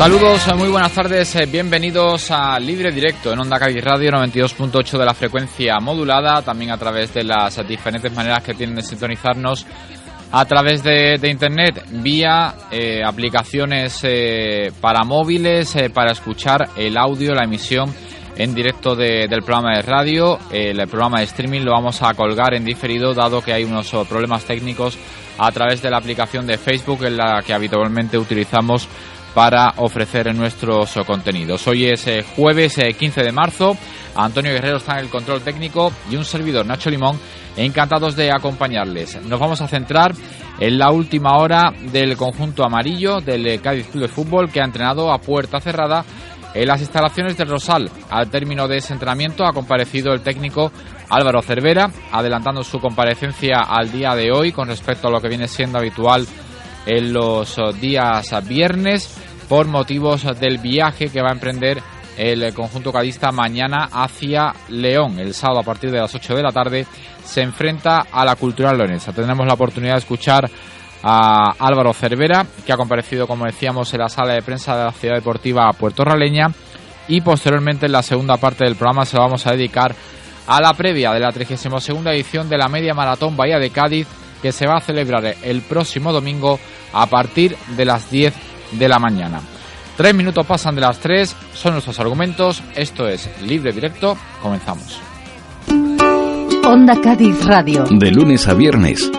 Saludos, eh, muy buenas tardes, eh, bienvenidos a Libre Directo en Onda Cádiz Radio 92.8 de la frecuencia modulada, también a través de las diferentes maneras que tienen de sintonizarnos a través de, internet, vía eh, aplicaciones para móviles, para escuchar el audio, la emisión en directo de- del programa de radio. El, programa de streaming lo vamos a colgar en diferido, dado que hay unos oh, problemas técnicos a través de la aplicación de Facebook, en la que habitualmente utilizamos para ofrecer nuestros contenidos. Hoy es eh, jueves eh, 15 de marzo. Antonio Guerrero está en el control técnico y un servidor, Nacho Limón, encantados de acompañarles. Nos vamos a centrar en la última hora del conjunto amarillo del eh, Cádiz Club de Fútbol que ha entrenado a puerta cerrada en las instalaciones del Rosal. Al término de ese entrenamiento ha comparecido el técnico Álvaro Cervera, adelantando su comparecencia al día de hoy con respecto a lo que viene siendo habitual en los días viernes por motivos del viaje que va a emprender el conjunto cadista mañana hacia León. El sábado a partir de las 8 de la tarde se enfrenta a la Cultural Leonesa. Tendremos la oportunidad de escuchar a Álvaro Cervera, que ha comparecido, como decíamos, en la sala de prensa de la Ciudad Deportiva Puerto Raleña. Y posteriormente, en la segunda parte del programa, se lo vamos a dedicar a la previa de la 32 edición de la Media Maratón Bahía de Cádiz, que se va a celebrar el próximo domingo a partir de las 10 de la mañana. Tres minutos pasan de las tres, son nuestros argumentos. Esto es Libre Directo. Comenzamos. Onda Cádiz Radio. De lunes a viernes,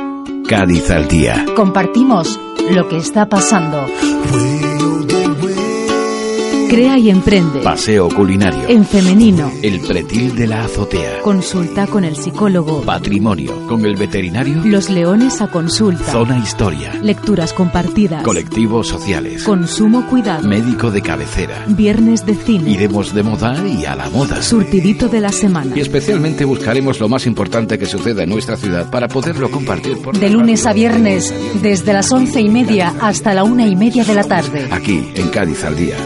Cádiz al día. Compartimos lo que está pasando. Crea y emprende. Paseo culinario. En femenino. El pretil de la azotea. Consulta con el psicólogo. Patrimonio. Con el veterinario. Los leones a consulta. Zona historia. Lecturas compartidas. Colectivos sociales. Consumo cuidado. Médico de cabecera. Viernes de cine. Iremos de moda y a la moda. Surtidito de la semana. Y especialmente buscaremos lo más importante que suceda en nuestra ciudad para poderlo compartir por De lunes a viernes, desde las once y media hasta la una y media de la tarde. Aquí, en Cádiz al día.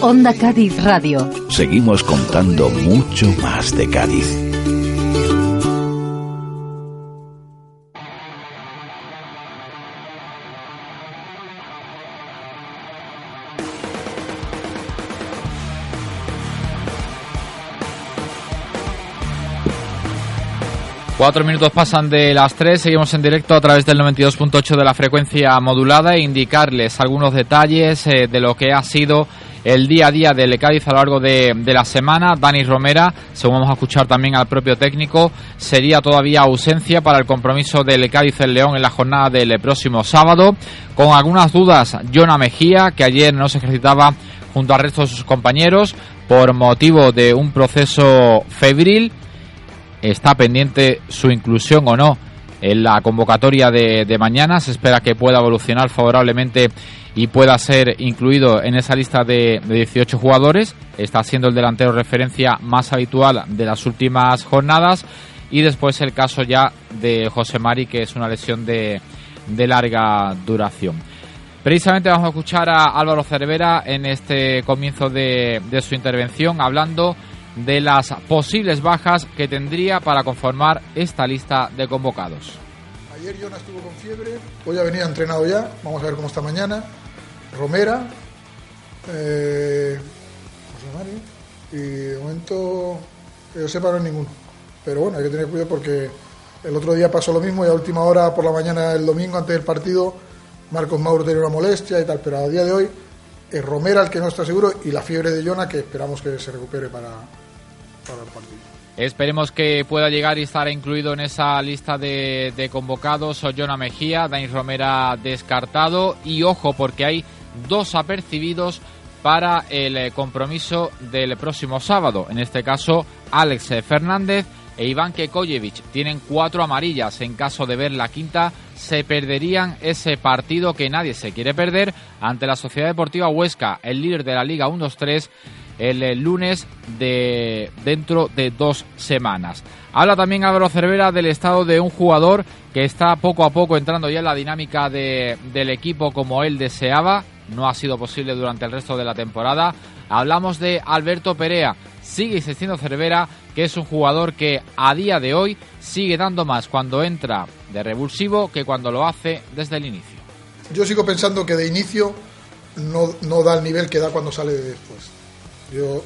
Onda Cádiz Radio. Seguimos contando mucho más de Cádiz. Cuatro minutos pasan de las tres, seguimos en directo a través del 92.8 de la frecuencia modulada e indicarles algunos detalles eh, de lo que ha sido el día a día del Cádiz a lo largo de, de la semana. Dani Romera, según vamos a escuchar también al propio técnico, sería todavía ausencia para el compromiso del Cádiz en León en la jornada del próximo sábado. Con algunas dudas, Jonah Mejía, que ayer no se ejercitaba junto al resto de sus compañeros por motivo de un proceso febril está pendiente su inclusión o no en la convocatoria de, de, mañana. Se espera que pueda evolucionar favorablemente y pueda ser incluido en esa lista de, de 18 jugadores. Está siendo el delantero referencia más habitual de las últimas jornadas. Y después el caso ya de José Mari, que es una lesión de, de larga duración. Precisamente vamos a escuchar a Álvaro Cervera en este comienzo de, de su intervención hablando de las posibles bajas que tendría para conformar esta lista de convocados. Ayer Jonah estuvo con fiebre, hoy ha venido entrenado ya, vamos a ver cómo está mañana. Romera, Eh, José Mario. Y de momento, que yo sepa, no hay ninguno. Pero bueno, hay que tener cuidado porque el otro día pasó lo mismo y a última hora por la mañana el domingo antes del partido Marcos Mauro tenía una molestia y tal, pero a día de hoy es Romera el que no está seguro y la fiebre de Jona que esperamos que se recupere para, Esperemos que pueda llegar y estar incluido en esa lista de, de convocados. Ollona Mejía, Dani Romera descartado. Y ojo, porque hay dos apercibidos para el eh, compromiso del próximo sábado. En este caso, Alex Fernández e Iván Kekojevic. Tienen cuatro amarillas. En caso de ver la quinta, se perderían ese partido que nadie se quiere perder ante la Sociedad Deportiva Huesca, el líder de la Liga 1-2-3 el lunes de dentro de dos semanas. Habla también Álvaro Cervera del estado de un jugador que está poco a poco entrando ya en la dinámica de, del equipo como él deseaba. No ha sido posible durante el resto de la temporada. Hablamos de Alberto Perea. Sigue insistiendo Cervera que es un jugador que a día de hoy sigue dando más cuando entra de revulsivo que cuando lo hace desde el inicio. Yo sigo pensando que de inicio no, no da el nivel que da cuando sale de después. Yo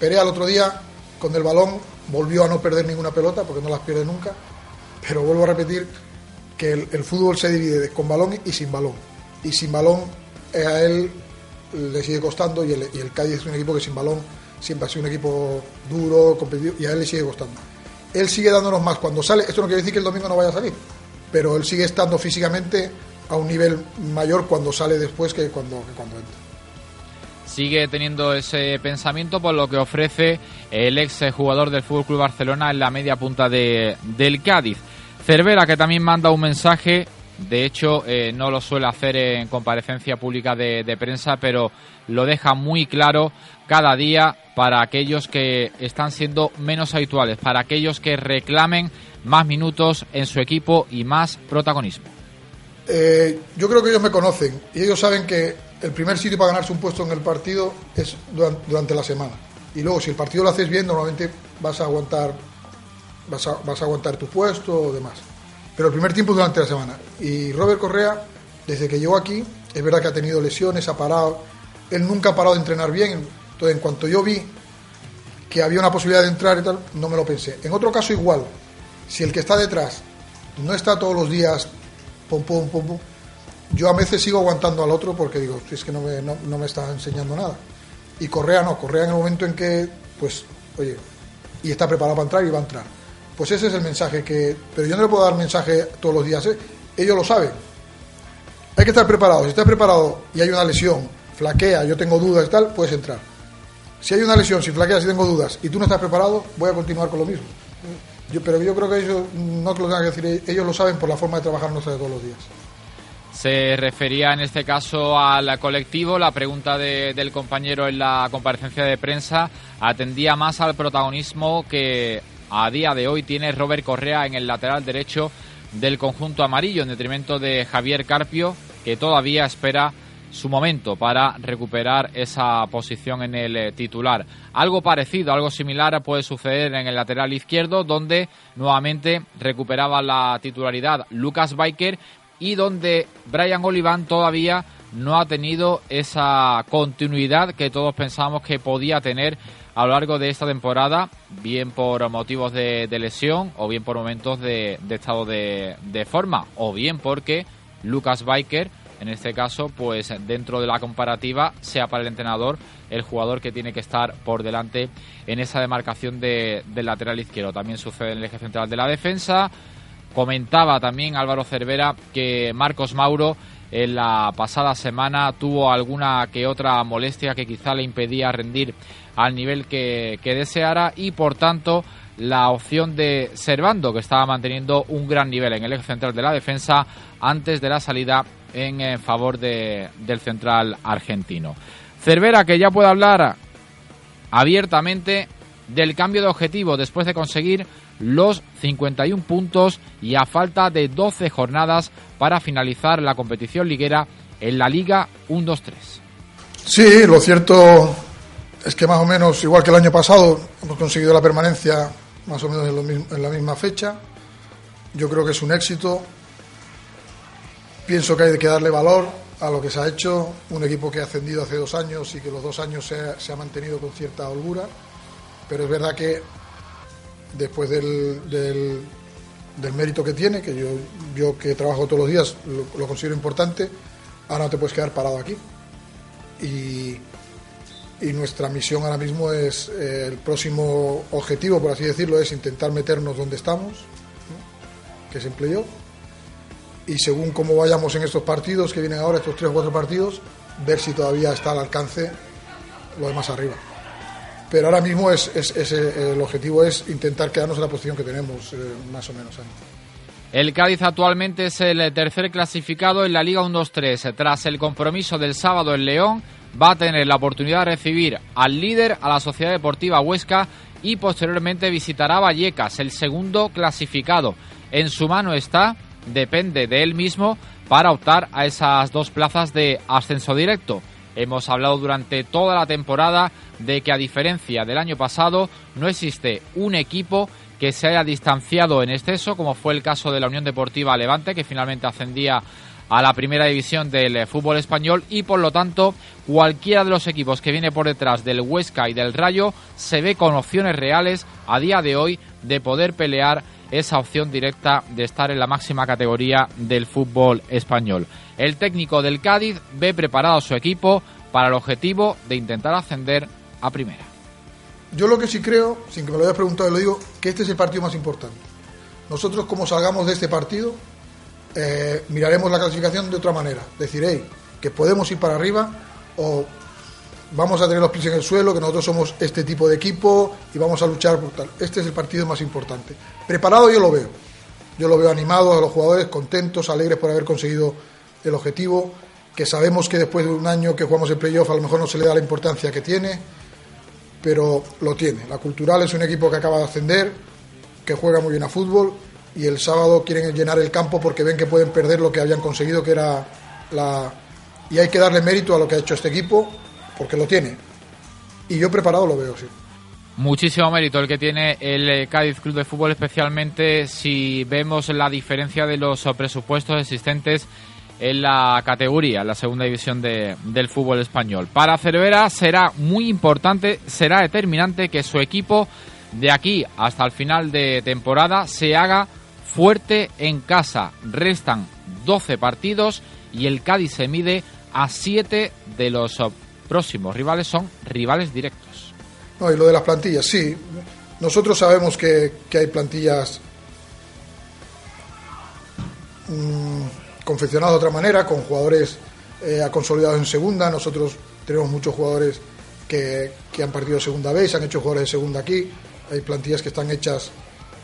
Perea el otro día con el balón volvió a no perder ninguna pelota porque no las pierde nunca, pero vuelvo a repetir que el, fútbol se divide con balón y sin balón. Y sin balón eh, a él le sigue costando y el, y el Cádiz es un equipo que sin balón siempre ha sido un equipo duro, competitivo y a él le sigue costando. Él sigue dándonos más cuando sale, esto no quiere decir que el domingo no vaya a salir, pero él sigue estando físicamente a un nivel mayor cuando sale después que cuando, que cuando entra sigue teniendo ese pensamiento por lo que ofrece el ex jugador del Fútbol Barcelona en la media punta de, del Cádiz. Cervera que también manda un mensaje, de hecho eh, no lo suele hacer en comparecencia pública de, de prensa, pero lo deja muy claro cada día para aquellos que están siendo menos habituales, para aquellos que reclamen más minutos en su equipo y más protagonismo. Eh, yo creo que ellos me conocen y ellos saben que el primer sitio para ganarse un puesto en el partido es durante, la semana. Y luego, si el partido lo haces bien, normalmente vas a aguantar, vas a, vas a aguantar tu puesto o demás. Pero el primer tiempo es durante la semana. Y Robert Correa, desde que llegó aquí, es verdad que ha tenido lesiones, ha parado. Él nunca ha parado de entrenar bien. Entonces, en cuanto yo vi que había una posibilidad de entrar y tal, no me lo pensé. En otro caso, igual. Si el que está detrás no está todos los días, pum, pum, pum, pum, yo a veces sigo aguantando al otro porque digo, es que no me, no, no me está enseñando nada. Y Correa no, Correa en el momento en que, pues, oye, y está preparado para entrar y va a entrar. Pues ese es el mensaje que. Pero yo no le puedo dar mensaje todos los días, ¿eh? ellos lo saben. Hay que estar preparado. Si estás preparado y hay una lesión, flaquea, yo tengo dudas y tal, puedes entrar. Si hay una lesión, si flaqueas y tengo dudas y tú no estás preparado, voy a continuar con lo mismo. Yo, pero yo creo que ellos no te lo tengan que decir, ellos lo saben por la forma de trabajar nuestra de todos los días. Se refería en este caso al colectivo. La pregunta de, del compañero en la comparecencia de prensa atendía más al protagonismo que a día de hoy tiene Robert Correa en el lateral derecho del conjunto amarillo, en detrimento de Javier Carpio, que todavía espera su momento para recuperar esa posición en el titular. Algo parecido, algo similar puede suceder en el lateral izquierdo, donde nuevamente recuperaba la titularidad Lucas Biker y donde Brian Oliván todavía no ha tenido esa continuidad que todos pensábamos que podía tener a lo largo de esta temporada, bien por motivos de, lesión o bien por momentos de, estado de, de, forma, o bien porque Lucas Biker, en este caso, pues dentro de la comparativa, sea para el entrenador el jugador que tiene que estar por delante en esa demarcación de, del lateral izquierdo. También sucede en el eje central de la defensa. Comentaba también Álvaro Cervera que Marcos Mauro en la pasada semana tuvo alguna que otra molestia que quizá le impedía rendir al nivel que, que deseara y por tanto la opción de Servando que estaba manteniendo un gran nivel en el eje central de la defensa antes de la salida en, en favor de, del central argentino. Cervera que ya puede hablar abiertamente del cambio de objetivo después de conseguir los 51 puntos y a falta de 12 jornadas para finalizar la competición liguera en la Liga 1-2-3. Sí, lo cierto es que más o menos, igual que el año pasado, hemos conseguido la permanencia más o menos en, la misma fecha. Yo creo que es un éxito. Pienso que hay que darle valor a lo que se ha hecho, un equipo que ha ascendido hace dos años y que los dos años se ha mantenido con cierta holgura, pero es verdad que después del, del, mérito que tiene, que yo, yo que trabajo todos los días lo, considero importante, ahora no te puedes quedar parado aquí. Y, y nuestra misión ahora mismo es, eh, el próximo objetivo, por así decirlo, es intentar meternos donde estamos, que es playoff, y según cómo vayamos en estos partidos que vienen ahora, estos tres o cuatro partidos, ver si todavía está al alcance lo de más arriba. Pero ahora mismo es, eh, el objetivo es intentar quedarnos en la posición que tenemos, eh, más o menos. El Cádiz actualmente es el tercer clasificado en la Liga 1-2-3. Tras el compromiso del sábado en León, va a tener la oportunidad de recibir al líder, a la Sociedad Deportiva Huesca, y posteriormente visitará Vallecas, el segundo clasificado. En su mano está, depende de él mismo, para optar a esas dos plazas de ascenso directo. Hemos hablado durante toda la temporada de que a diferencia del año pasado no existe un equipo que se haya distanciado en exceso, como fue el caso de la Unión Deportiva Levante, que finalmente ascendía a la primera división del eh, fútbol español y por lo tanto cualquiera de los equipos que viene por detrás del Huesca y del Rayo se ve con opciones reales a día de hoy de poder pelear esa opción directa de estar en la máxima categoría del fútbol español. El técnico del Cádiz ve preparado a su equipo para el objetivo de intentar ascender a primera. Yo lo que sí creo, sin que me lo hayas preguntado, lo digo, que este es el partido más importante. Nosotros, como salgamos de este partido, eh, miraremos la clasificación de otra manera. Decir, hey, que podemos ir para arriba o vamos a tener los pies en el suelo, que nosotros somos este tipo de equipo y vamos a luchar por tal. Este es el partido más importante. Preparado yo lo veo. Yo lo veo animado a los jugadores, contentos, alegres por haber conseguido el objetivo, que sabemos que después de un año que jugamos el playoff a lo mejor no se le da la importancia que tiene, pero lo tiene. La Cultural es un equipo que acaba de ascender, que juega muy bien a fútbol y el sábado quieren llenar el campo porque ven que pueden perder lo que habían conseguido, que era la... Y hay que darle mérito a lo que ha hecho este equipo, porque lo tiene. Y yo preparado lo veo, sí. Muchísimo mérito el que tiene el eh, Cádiz Club de Fútbol, especialmente si vemos la diferencia de los eh, presupuestos existentes en la categoría, en la segunda división de- del fútbol español. Para Cervera será muy importante, será determinante que su equipo de aquí hasta el final de temporada se haga fuerte en casa. Restan 12 partidos y el Cádiz se mide a 7 de los próximos rivales, son rivales directos. No, y lo de las plantillas, sí. Nosotros sabemos que, que hay plantillas mm, confeccionadas de otra manera, con jugadores eh, consolidados en segunda. Nosotros tenemos muchos jugadores que, que han partido segunda vez, han hecho jugadores de segunda aquí. Hay plantillas que están hechas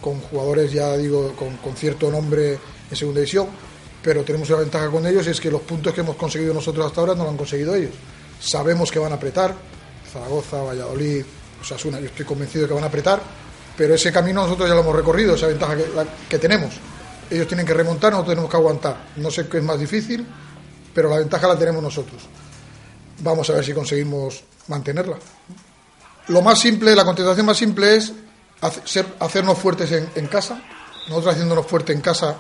con jugadores, ya digo, con, con cierto nombre en segunda división. Pero tenemos una ventaja con ellos y es que los puntos que hemos conseguido nosotros hasta ahora no lo han conseguido ellos. Sabemos que van a apretar, Zaragoza, Valladolid, Osasuna, yo estoy convencido de que van a apretar, pero ese camino nosotros ya lo hemos recorrido, esa ventaja que, que tenemos. Ellos tienen que remontar, nosotros tenemos que aguantar. No sé qué es más difícil, pero la ventaja la tenemos nosotros. Vamos a ver si conseguimos mantenerla. Lo más simple, la contestación más simple es hace- ser- hacernos fuertes en, casa. Nosotros haciéndonos fuertes en casa,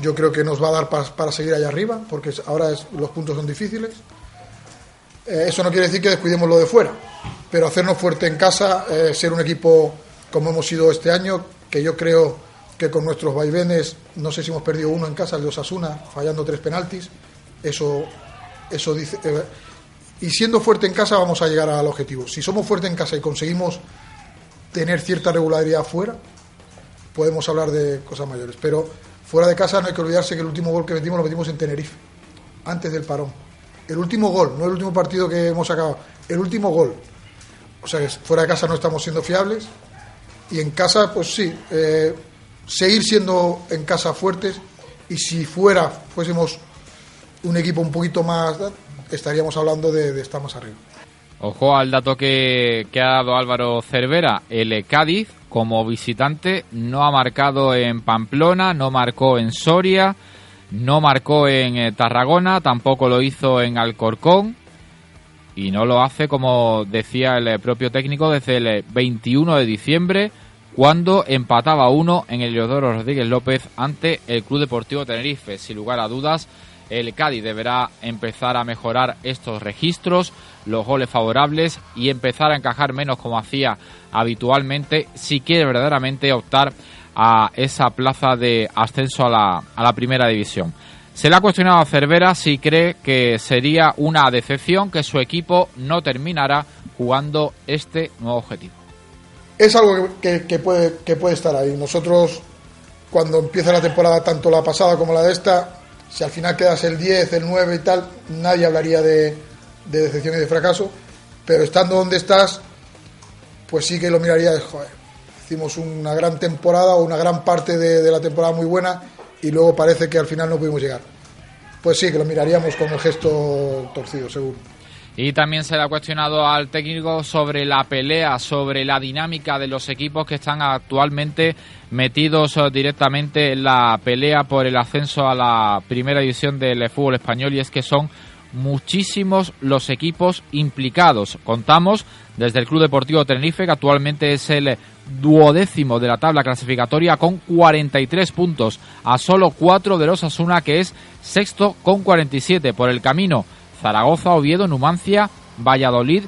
yo creo que nos va a dar para, para seguir allá arriba, porque ahora es- los puntos son difíciles. Eh, eso no quiere decir que descuidemos lo de fuera, pero hacernos fuerte en casa, eh, ser un equipo como hemos sido este año, que yo creo que con nuestros vaivenes, no sé si hemos perdido uno en casa, el de Osasuna, fallando tres penaltis, eso, eso dice. eh, y siendo fuerte en casa vamos a llegar al objetivo. Si somos fuertes en casa y conseguimos tener cierta regularidad fuera, podemos hablar de cosas mayores. Pero fuera de casa no hay que olvidarse que el último gol que metimos lo metimos en Tenerife, antes del parón. El último gol, no el último partido que hemos sacado, el último gol. O sea que fuera de casa no estamos siendo fiables y en casa, pues sí, eh, seguir siendo en casa fuertes y si fuera, fuésemos un equipo un poquito más, estaríamos hablando de, de estar más arriba. Ojo al dato que, que ha dado Álvaro Cervera. El Cádiz, como visitante, no ha marcado en Pamplona, no marcó en Soria, no marcó en eh, Tarragona, tampoco lo hizo en Alcorcón. Y no lo hace, como decía el eh, propio técnico, desde el eh, 21 de diciembre, cuando empataba uno en el Leodoro Rodríguez López ante el Club Deportivo Tenerife. Sin lugar a dudas, el Cádiz deberá empezar a mejorar estos registros, los goles favorables y empezar a encajar menos como hacía habitualmente si quiere verdaderamente optar a esa plaza de ascenso a la, a la primera división. Se le ha cuestionado a Cervera si cree que sería una decepción que su equipo no terminara jugando este nuevo objetivo. Es algo que, puede, que puede estar ahí. Nosotros, cuando empieza la temporada, tanto la pasada como la de esta, si al final quedas el 10, el 9 y tal, nadie hablaría de, decepción y de fracaso, pero estando donde estás, pues sí que lo miraría de, joder, hicimos una gran temporada o una gran parte de, la temporada muy buena y luego parece que al final no pudimos llegar. Pues sí, que lo miraríamos con el gesto torcido, seguro. Y también se le ha cuestionado al técnico sobre la pelea, sobre la dinámica de los equipos que están actualmente metidos eh, directamente en la pelea por el ascenso a la primera división del fútbol español y es que son muchísimos los equipos implicados. Contamos desde el Club Deportivo Tenerife, que actualmente es el duodécimo de la tabla clasificatoria con 43 puntos, a solo 4 de los Asuna, que es sexto con 47 por el camino Zaragoza, Oviedo, Numancia, Valladolid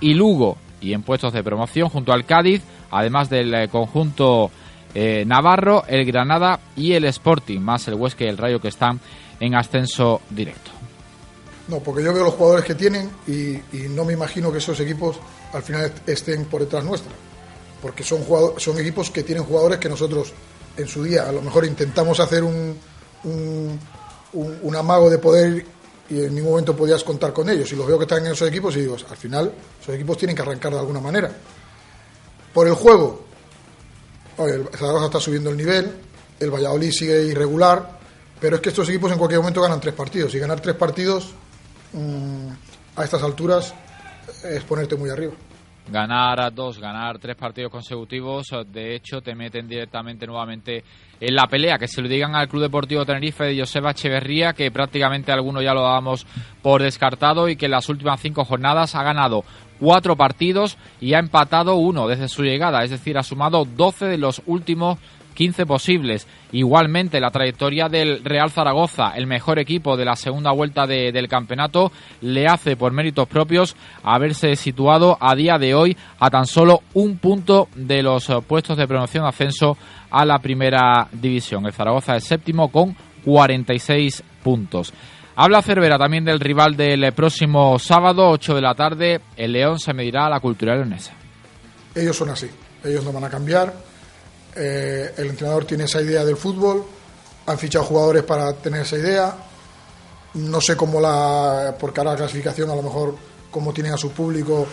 y Lugo. Y en puestos de promoción junto al Cádiz, además del eh, conjunto eh, Navarro, el Granada y el Sporting, más el Huesca y el Rayo que están en ascenso directo. No, porque yo veo los jugadores que tienen y, no me imagino que esos equipos al final estén por detrás nuestra. Porque son, son equipos que tienen jugadores que nosotros en su día a lo mejor intentamos hacer un, un, un amago de poder y en ningún momento podías contar con ellos. Y los veo que están en esos equipos y digo, al final, esos equipos tienen que arrancar de alguna manera. Por el juego, el Zaragoza está subiendo el nivel, el Valladolid sigue irregular, pero es que estos equipos en cualquier momento ganan tres partidos. Y ganar tres partidos mm, a estas alturas es ponerte muy arriba ganar a dos, ganar tres partidos consecutivos, de hecho te meten directamente nuevamente en la pelea. Que se lo digan al Club Deportivo Tenerife de Joseba Echeverría, que prácticamente algunos ya lo dábamos por descartado y que en las últimas cinco jornadas ha ganado cuatro partidos y ha empatado uno desde su llegada, es decir, ha sumado 12 de los últimos 15 posibles. Igualmente la trayectoria del Real Zaragoza, el mejor equipo de la segunda vuelta del campeonato, le hace por méritos propios haberse situado a día de hoy a tan solo un punto de los puestos de promoción ascenso a la primera división. El Zaragoza es séptimo con 46 puntos. Habla Cervera también del rival del próximo sábado, 8 de la tarde. El León se medirá a la cultura leonesa. Ellos son así, ellos no van a cambiar eh, el entrenador tiene esa idea del fútbol, han fichado jugadores para tener esa idea. No sé cómo la, porque ahora la clasificación a lo mejor cómo tienen a su público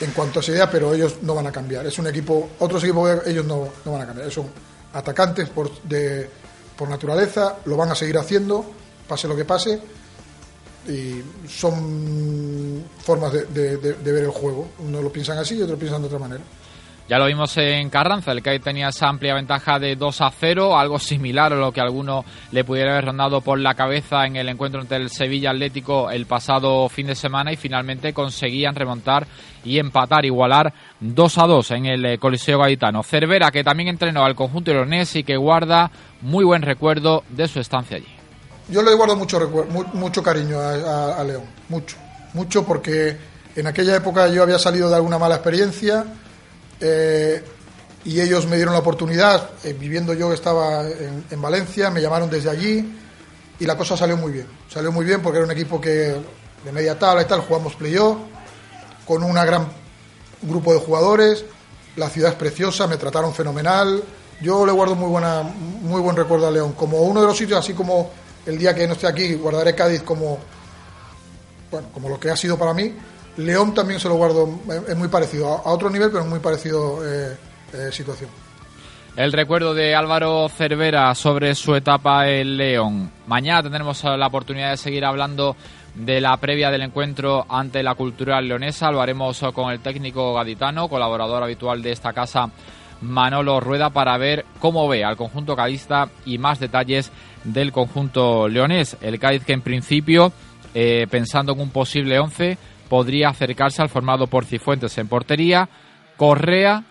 en cuanto a esa idea, pero ellos no van a cambiar. Es un equipo, otros equipos ellos no, no van a cambiar. Son atacantes por, de, por naturaleza, lo van a seguir haciendo, pase lo que pase, y son formas de, de ver el juego. Unos lo piensan así y otros piensan de otra manera. Ya lo vimos en Carranza, el que tenía esa amplia ventaja de 2 a 0, algo similar a lo que alguno le pudiera haber rondado por la cabeza en el encuentro entre el Sevilla Atlético el pasado fin de semana y finalmente conseguían remontar y empatar, igualar 2 a 2 en el eh, Coliseo Gaitano. Cervera, que también entrenó al conjunto ironés y que guarda muy buen recuerdo de su estancia allí. Yo le guardo mucho, mucho cariño a, a León, mucho, mucho porque en aquella época yo había salido de alguna mala experiencia eh, y ellos me dieron la oportunidad, eh, viviendo yo estaba en, Valencia, me llamaron desde allí y la cosa salió muy bien. Salió muy bien porque era un equipo que de media tabla y tal, jugamos playoff con un gran grupo de jugadores, la ciudad es preciosa, me trataron fenomenal. Yo le guardo muy buena muy buen recuerdo a León, como uno de los sitios así como el día que no esté aquí guardaré Cádiz como bueno, como lo que ha sido para mí León también se lo guardo, es muy parecido, a otro nivel, pero es muy parecido eh, eh, situación. El recuerdo de Álvaro Cervera sobre su etapa en León. Mañana tendremos la oportunidad de seguir hablando de la previa del encuentro ante la cultural leonesa. Lo haremos con el técnico gaditano, colaborador habitual de esta casa, Manolo Rueda, para ver cómo ve al conjunto cadista y más detalles del conjunto leonés. El Cádiz que en principio, eh, pensando en un posible 11, podría acercarse al formado por Cifuentes en portería, Correa,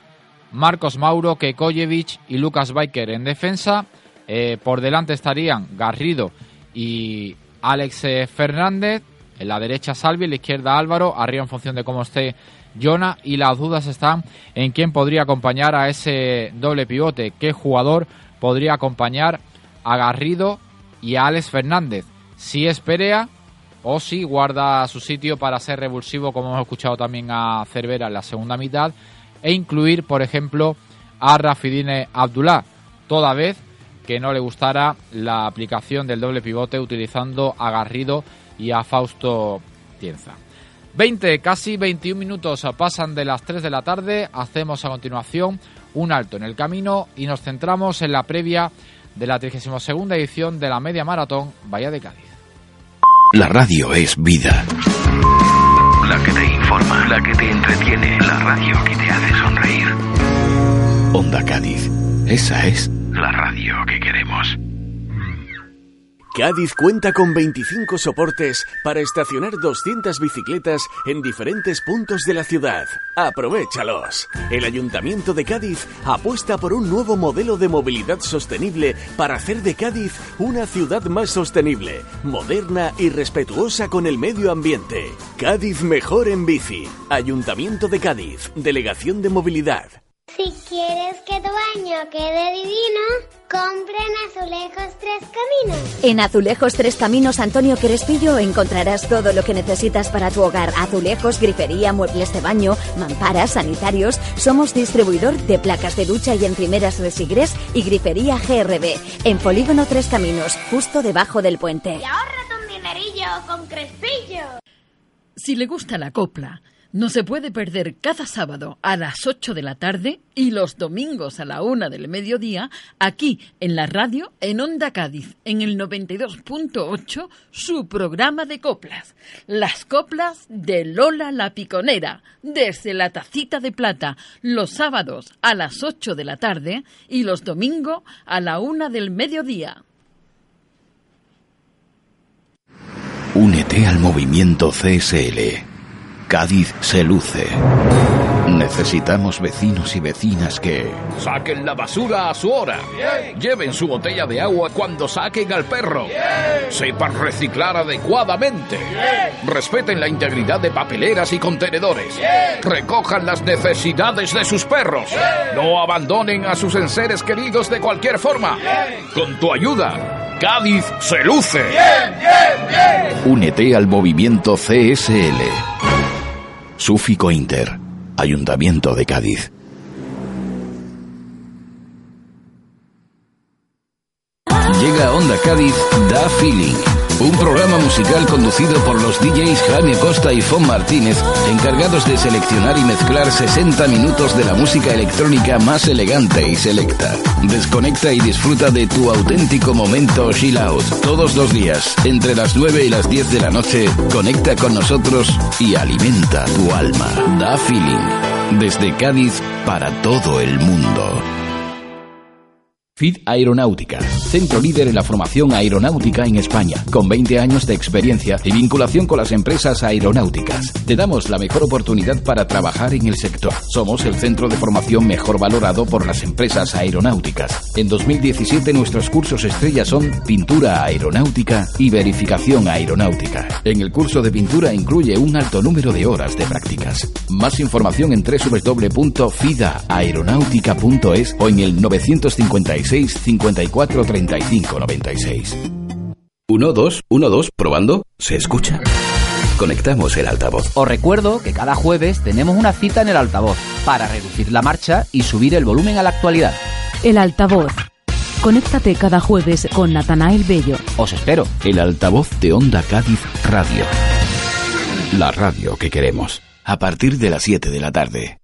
Marcos Mauro, Kekojevic y Lucas Biker en defensa. Eh, por delante estarían Garrido y Alex eh, Fernández, en la derecha Salvi, en la izquierda Álvaro, arriba en función de cómo esté Jonah y las dudas están en quién podría acompañar a ese doble pivote, qué jugador podría acompañar a Garrido y a Alex Fernández, si es Perea o si guarda su sitio para ser revulsivo, como hemos escuchado también a Cervera en la segunda mitad, e incluir, por ejemplo, a Rafidine Abdullah, toda vez que no le gustara la aplicación del doble pivote utilizando a Garrido y a Fausto Tienza. 20, casi 21 minutos pasan de las 3 de la tarde. Hacemos a continuación un alto en el camino y nos centramos en la previa de la 32 edición de la Media Maratón Bahía de Cádiz. La radio es vida. La que te informa, la que te entretiene, la radio que te hace sonreír. Onda Cádiz. Esa es la radio que queremos. Cádiz cuenta con 25 soportes para estacionar 200 bicicletas en diferentes puntos de la ciudad. Aprovechalos. El Ayuntamiento de Cádiz apuesta por un nuevo modelo de movilidad sostenible para hacer de Cádiz una ciudad más sostenible, moderna y respetuosa con el medio ambiente. Cádiz mejor en bici. Ayuntamiento de Cádiz. Delegación de Movilidad. Si quieres que tu baño quede divino, compra en Azulejos Tres Caminos. En Azulejos Tres Caminos Antonio Crespillo encontrarás todo lo que necesitas para tu hogar. Azulejos, grifería, muebles de baño, mamparas, sanitarios. Somos distribuidor de placas de ducha y encimeras Resigres y grifería GRB. En Polígono Tres Caminos, justo debajo del puente. Y ahorrate un dinerillo con Crespillo. Si le gusta la copla, no se puede perder cada sábado a las 8 de la tarde y los domingos a la 1 del mediodía aquí en la radio en Onda Cádiz en el 92.8 su programa de coplas. Las coplas de Lola la Piconera desde la Tacita de Plata los sábados a las 8 de la tarde y los domingos a la 1 del mediodía. Únete al movimiento CSL. Cádiz se luce. Necesitamos vecinos y vecinas que... Saquen la basura a su hora. Lleven su botella de agua cuando saquen al perro. Sepan reciclar adecuadamente. Respeten la integridad de papeleras y contenedores. Recojan las necesidades de sus perros. No abandonen a sus enseres queridos de cualquier forma. Con tu ayuda, Cádiz se luce. Únete al movimiento CSL. Súfico Inter, Ayuntamiento de Cádiz. Llega Onda Cádiz Da Feeling, un programa musical conducido por los DJs Jaime Costa y Fon Martínez, encargados de seleccionar y mezclar 60 minutos de la música electrónica más elegante y selecta. Desconecta y disfruta de tu auténtico momento chill out. Todos los días, entre las 9 y las 10 de la noche, conecta con nosotros y alimenta tu alma. Da Feeling, desde Cádiz para todo el mundo. FID Aeronáutica, centro líder en la formación aeronáutica en España, con 20 años de experiencia y vinculación con las empresas aeronáuticas. Te damos la mejor oportunidad para trabajar en el sector. Somos el centro de formación mejor valorado por las empresas aeronáuticas. En 2017 nuestros cursos estrella son pintura aeronáutica y verificación aeronáutica. En el curso de pintura incluye un alto número de horas de prácticas. Más información en www.fidaaeronautica.es o en el 956 54 35 96. 1, 2, 1, 2, probando, se escucha. Conectamos el altavoz. Os recuerdo que cada jueves tenemos una cita en el altavoz para reducir la marcha y subir el volumen a la actualidad. El altavoz. Conéctate cada jueves con Natanael Bello. Os espero. El altavoz de Onda Cádiz Radio. La radio que queremos. A partir de las 7 de la tarde.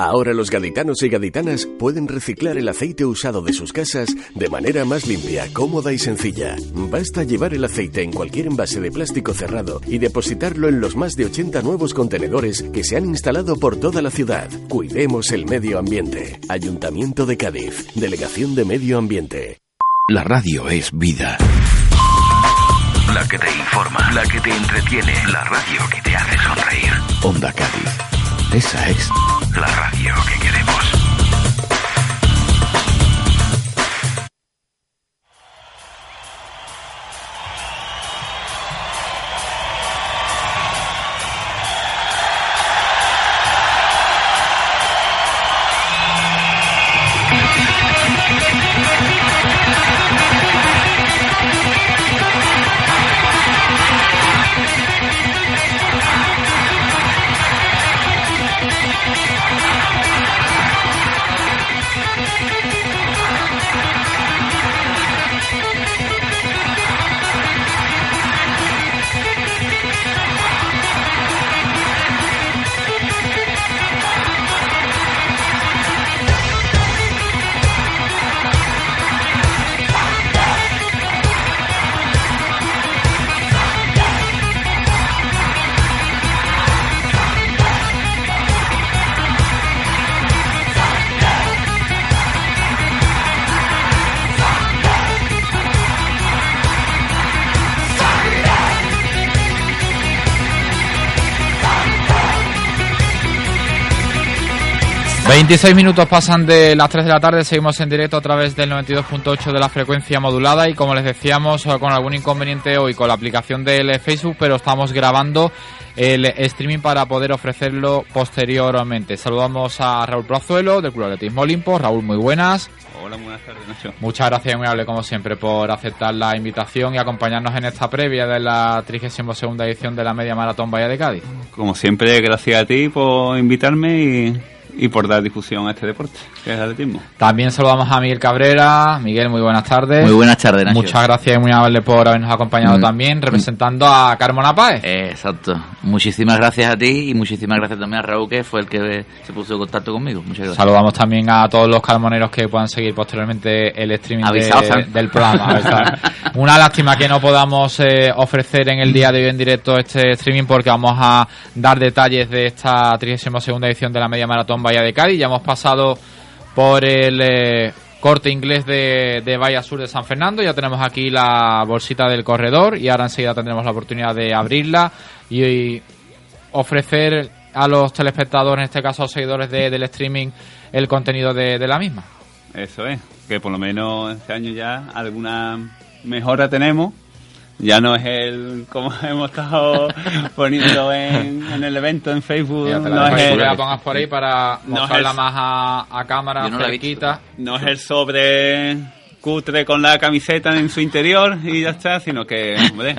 Ahora los gaditanos y gaditanas pueden reciclar el aceite usado de sus casas de manera más limpia, cómoda y sencilla. Basta llevar el aceite en cualquier envase de plástico cerrado y depositarlo en los más de 80 nuevos contenedores que se han instalado por toda la ciudad. Cuidemos el medio ambiente. Ayuntamiento de Cádiz. Delegación de Medio Ambiente. La radio es vida. La que te informa, la que te entretiene, la radio que te hace sonreír. Onda Cádiz. Esa es la radio que queremos. 26 minutos pasan de las 3 de la tarde, seguimos en directo a través del 92.8 de la frecuencia modulada y como les decíamos eh, con algún inconveniente hoy con la aplicación del Facebook, pero estamos grabando el streaming para poder ofrecerlo posteriormente. Saludamos a Raúl Plazuelo del Club Atletismo Olimpo. Raúl, muy buenas. Hola, buenas tardes, Nacho. Muchas gracias, muy amable como siempre, por aceptar la invitación y acompañarnos en esta previa de la 32 edición de la Media Maratón Bahía de Cádiz. Como siempre, gracias a ti por invitarme y y por dar difusión a este deporte, que es el atletismo. También saludamos a Miguel Cabrera. Miguel, muy buenas tardes. Muy buenas tardes, Nacho. Muchas gracias y muy amable por habernos acompañado Mm. también, representando a Carmona Páez. Exacto. Muchísimas gracias a ti y muchísimas gracias también a Raúl, que fue el que se puso en contacto conmigo. Muchas gracias. Saludamos también a todos los carmoneros que puedan seguir posteriormente el streaming de- del programa. Una lástima que no podamos eh, ofrecer en el día de hoy en directo este streaming porque vamos a dar detalles de esta 32 edición de la Media Maratón Bahía de Cádiz. Ya hemos pasado por el eh, corte inglés de, de Bahía Sur de San Fernando. Ya tenemos aquí la bolsita del corredor y ahora enseguida tendremos la oportunidad de abrirla y, ofrecer a los telespectadores, en este caso a los seguidores de- del streaming, el contenido de, de la misma. Eso es, que por lo menos este año ya alguna mejora tenemos. Ya no es el, como hemos estado poniendo en, en el evento en Facebook, Ya te la no es el, que la pongas por ahí para No es mostrarla el- más a, a cámara, no cerquita. no es el sobre cutre con la camiseta en su interior y ya está, sino que, hombre,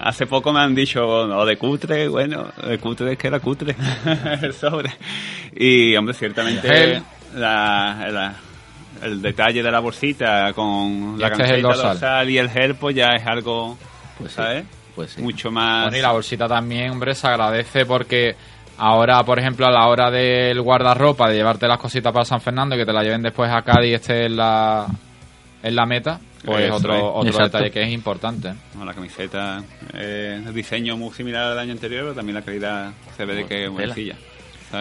hace poco me han dicho, o de cutre, bueno, de cutre es que era cutre, el sobre. Y, hombre, ciertamente la, la- el detalle de la bolsita con la este camiseta dorsal. y el gel, pues ya es algo, Pues sí, ¿sabes? Pues sí. Mucho más... Bueno, y la bolsita también, hombre, se agradece porque ahora, por ejemplo, a la hora del guardarropa, de llevarte las cositas para San Fernando y que te la lleven después a Cádiz y esté en la, en la meta, pues Eso otro, es. otro Exacto. detalle que es importante. No, la camiseta, eh, el diseño muy similar al año anterior, pero también la calidad se ve de que es Tela.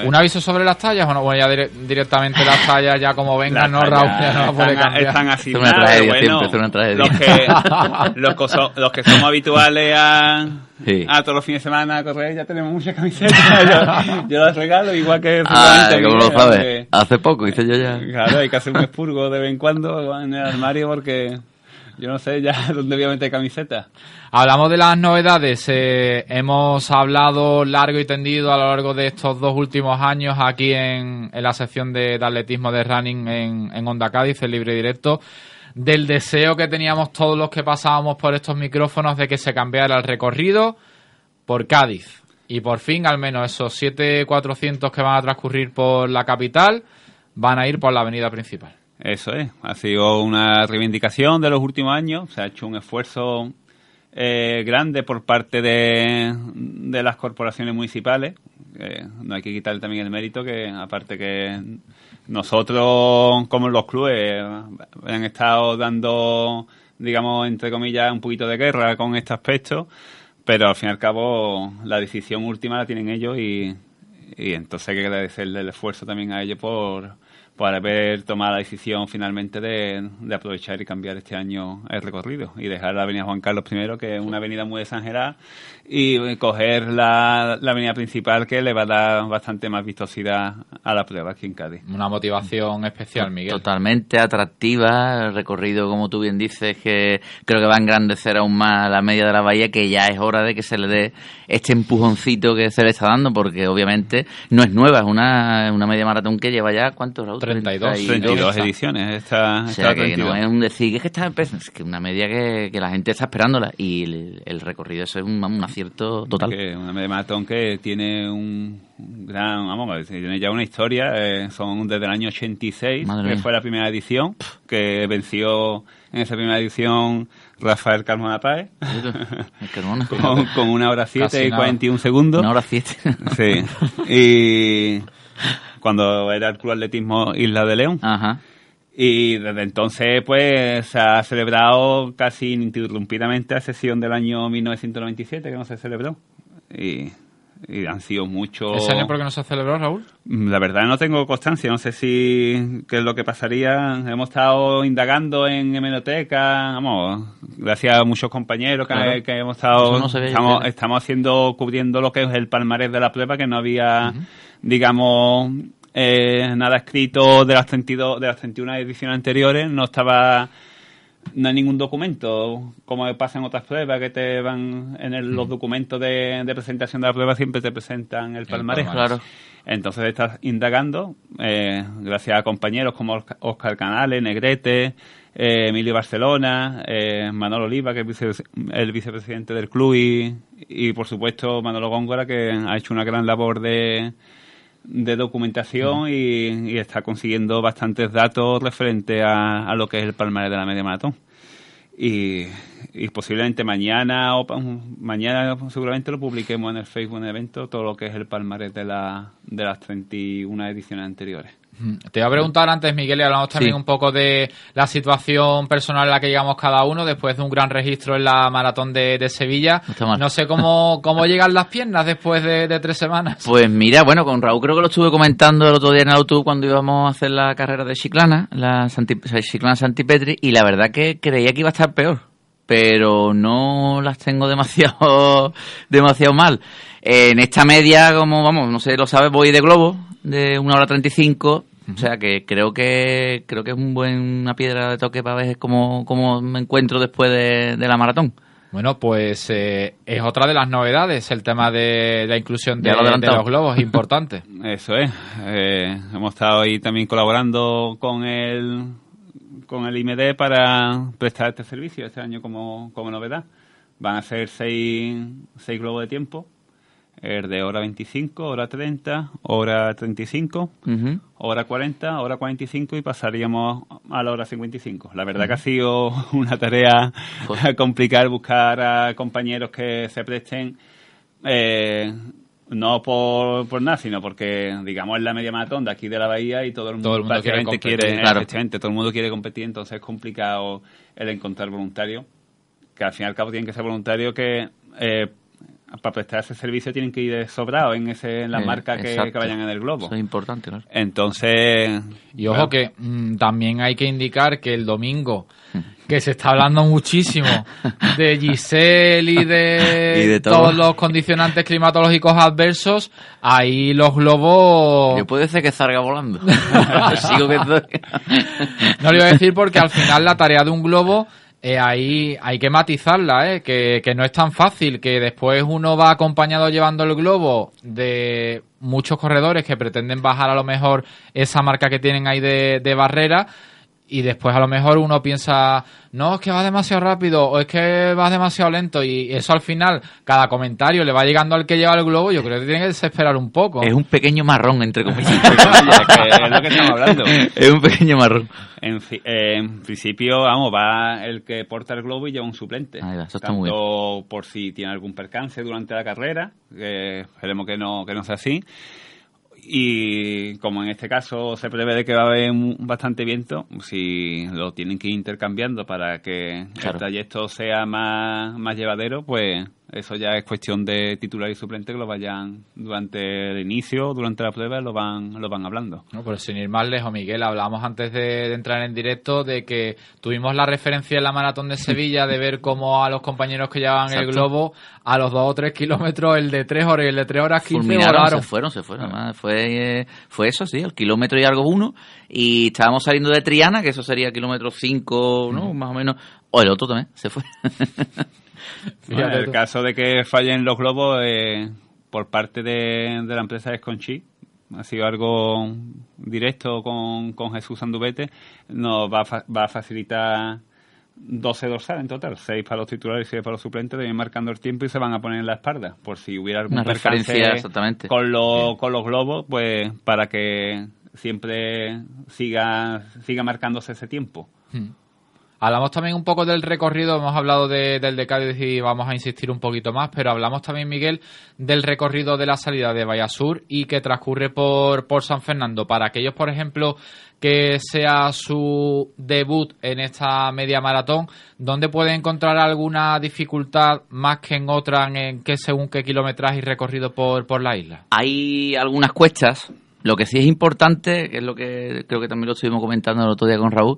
¿Un aviso sobre las tallas? Bueno, bueno ya dire- directamente las tallas, ya como vengan, ¿no, Raúl? Ya no poder están, están Es una tragedia bueno, siempre, es una tragedia. Los que, los, que so- los que somos habituales a, Sí. a todos los fines de semana a correr, ya tenemos muchas camisetas. yo, yo las regalo, igual que Ah, ¿cómo lo sabes? Hace poco hice yo ya. Claro, hay que hacer un expurgo de vez en cuando en el armario porque yo no sé ya dónde voy a meter camisetas. Hablamos de las novedades. eh, hemos hablado largo y tendido a lo largo de estos dos últimos años aquí en, la sección de, de atletismo de running en, en Onda Cádiz, el libre directo, del deseo que teníamos todos los que pasábamos por estos micrófonos de que se cambiara el recorrido por Cádiz. Y por fin, al menos esos 7.400 que van a transcurrir por la capital van a ir por la avenida principal. Eso es, ha sido una reivindicación de los últimos años, se ha hecho un esfuerzo eh, grande por parte de, de las corporaciones municipales. Eh, no hay que quitarle también el mérito que, aparte que nosotros, como los clubes, han estado dando, digamos, entre comillas, un poquito de guerra con este aspecto, pero al fin y al cabo la decisión última la tienen ellos y, y entonces hay que agradecerle el esfuerzo también a ellos por, por haber tomado la decisión finalmente de, de aprovechar y cambiar este año el recorrido y dejar la avenida Juan Carlos I, que es una avenida muy exagerada, y coger la, la avenida principal que le va a dar bastante más vistosidad a la prueba aquí en Cádiz. Una motivación especial, Miguel. Totalmente atractiva, el recorrido, como tú bien dices, que creo que va a engrandecer aún más la media de la bahía, que ya es hora de que se le dé este empujoncito que se le está dando, porque obviamente no es nueva, es una, una media maratón que lleva ya, ¿cuántos, Raúl? 32. 32 ediciones. Esta, O esta sea, que 32. no es un decir, es que está empezando, es que una media que, que la gente está esperándola y el, el recorrido eso es un, un acierto total. Que una media maratón que tiene un, un gran, vamos, tiene ya una historia, eh, son desde el año 86, Madre que mía. fue la primera edición, que venció en esa primera edición Rafael Carmona Páez, con, con una hora 7 Casi y nada. 41 segundos. Una hora siete. Sí. Y cuando era el Club Atletismo Isla de León. Ajá. Y desde entonces, pues, se ha celebrado casi ininterrumpidamente la sesión del año 1997, que no se celebró. Y, y han sido muchos... ¿Ese año por qué no se celebró, Raúl? La verdad no tengo constancia, no sé si qué es lo que pasaría. Hemos estado indagando en hemeroteca, vamos, gracias a muchos compañeros que, Claro. que hemos estado, no estamos, estamos haciendo, cubriendo lo que es el palmarés de la prueba, que no había, digamos, eh, nada escrito de las 32, de las 31 ediciones anteriores, no estaba no hay ningún documento, como pasa en otras pruebas que te van en el- los documentos de, de presentación de la prueba siempre te presentan el palmarés. palmarés. Claro. Entonces estás indagando, eh, gracias a compañeros como Oscar- Oscar Canales, Negrete, eh, Emilio Barcelona, eh, Manolo Oliva, que es vice- el vicepresidente del club, y, y por supuesto Manolo Góngora, que ha hecho una gran labor de, de documentación y, y está consiguiendo bastantes datos referente a, a lo que es el palmarés de la media maratón. Y, y posiblemente mañana o mañana seguramente lo publiquemos en el Facebook en el evento todo lo que es el palmarés de, la, de las 31 ediciones anteriores. Te iba a preguntar antes, Miguel, y hablamos también Sí. un poco de la situación personal en la que llegamos cada uno después de un gran registro en la maratón de, de Sevilla. No sé cómo, cómo llegan las piernas después de, de tres semanas. Pues mira, bueno, con Raúl creo que lo estuve comentando el otro día en el autobús cuando íbamos a hacer la carrera de Chiclana, la Santi, o sea, Chiclana Santipetri, y la verdad que creía que iba a estar peor, pero no las tengo demasiado, demasiado mal. En esta media, como vamos, no sé, lo sabes, voy de globo, de una hora 35, o sea que creo que creo que es un buen, una piedra de toque para ver cómo, cómo me encuentro después de, de la maratón. Bueno, pues eh, es otra de las novedades, el tema de la inclusión de, Ya lo de los globos, importante. Eso es. Eh, hemos estado ahí también colaborando con el con el IMD para prestar este servicio este año como, como novedad. Van a ser seis, seis globos de tiempo. El de hora 25, hora 30, hora 35, Ujú. hora 40, hora 45 y pasaríamos a la hora 55. La verdad que ha sido una tarea complicada buscar a compañeros que se presten, eh, no por, por nada, sino porque, digamos, es la media maratón de aquí de la bahía y todo el mundo, Todo el mundo quiere competir, quiere, claro. efectivamente, todo el mundo quiere competir, entonces es complicado el encontrar voluntarios, que al fin y al cabo tienen que ser voluntarios que... eh, para prestar ese servicio tienen que ir sobrados en ese en las Eh, marcas que, vayan en el globo. Eso es importante, claro. Entonces. Y ojo que mm, también hay que indicar que el domingo, que se está hablando muchísimo de Giselle y de, Y de todo. todos los condicionantes climatológicos adversos, ahí los globos... Yo puede ser que salga volando. Sigo que estoy- No lo iba a decir porque al final la tarea de un globo eh, ahí hay que matizarla, eh, que, que no es tan fácil, que después uno va acompañado llevando el globo de muchos corredores que pretenden bajar a lo mejor esa marca que tienen ahí de, de barrera y después a lo mejor uno piensa, no, es que va demasiado rápido o es que va demasiado lento y eso al final, cada comentario le va llegando al que lleva el globo, yo creo que tiene que desesperar un poco. Es un pequeño marrón, entre comillas. es lo que estamos hablando. Es un pequeño marrón. En, eh, en principio, vamos, va el que porta el globo y lleva un suplente. Ahí va, eso está Tanto muy por si tiene algún percance durante la carrera, que esperemos que no, que no sea así. Y como en este caso se prevé de que va a haber bastante viento, si lo tienen que ir intercambiando para que Claro. el trayecto sea más, más llevadero, pues eso ya es cuestión de titular y suplente que lo vayan durante el inicio, durante la prueba, lo van, lo van hablando. No, pero sin ir más lejos, Miguel, hablábamos antes de, de entrar en directo de que tuvimos la referencia en la maratón de Sevilla de ver cómo a los compañeros que llevaban el globo a los dos o tres kilómetros, el de tres horas y el de tres horas quince se fueron, se fueron. además, Fue, eh, fue eso, sí, el kilómetro y algo uno. Y estábamos saliendo de Triana, que eso sería kilómetro cinco, ¿no? Más o menos. O el otro también, se fue. Bueno, en el caso de que fallen los globos eh, por parte de, de la empresa Esconchi, ha sido algo directo con, con Jesús Andubete, nos va a, fa- va a facilitar 12 dorsales en total, 6 para los titulares y 6 para los suplentes, de ir marcando el tiempo y se van a poner en la espalda, por si hubiera algún Una percance referencia, exactamente. con, los con los globos, pues para que siempre siga, siga marcándose ese tiempo. Hmm. Hablamos también un poco del recorrido, hemos hablado de- del de Cádiz y vamos a insistir un poquito más, pero hablamos también, Miguel, del recorrido de la salida de Vallasur y que transcurre por, por San Fernando. Para aquellos, por ejemplo, que sea su debut en esta media maratón, ¿dónde puede encontrar alguna dificultad más que en otra en qué según qué kilometraje y recorrido por, por la isla? Hay algunas cuestas. Lo que sí es importante, que es lo que creo que también lo estuvimos comentando el otro día con Raúl,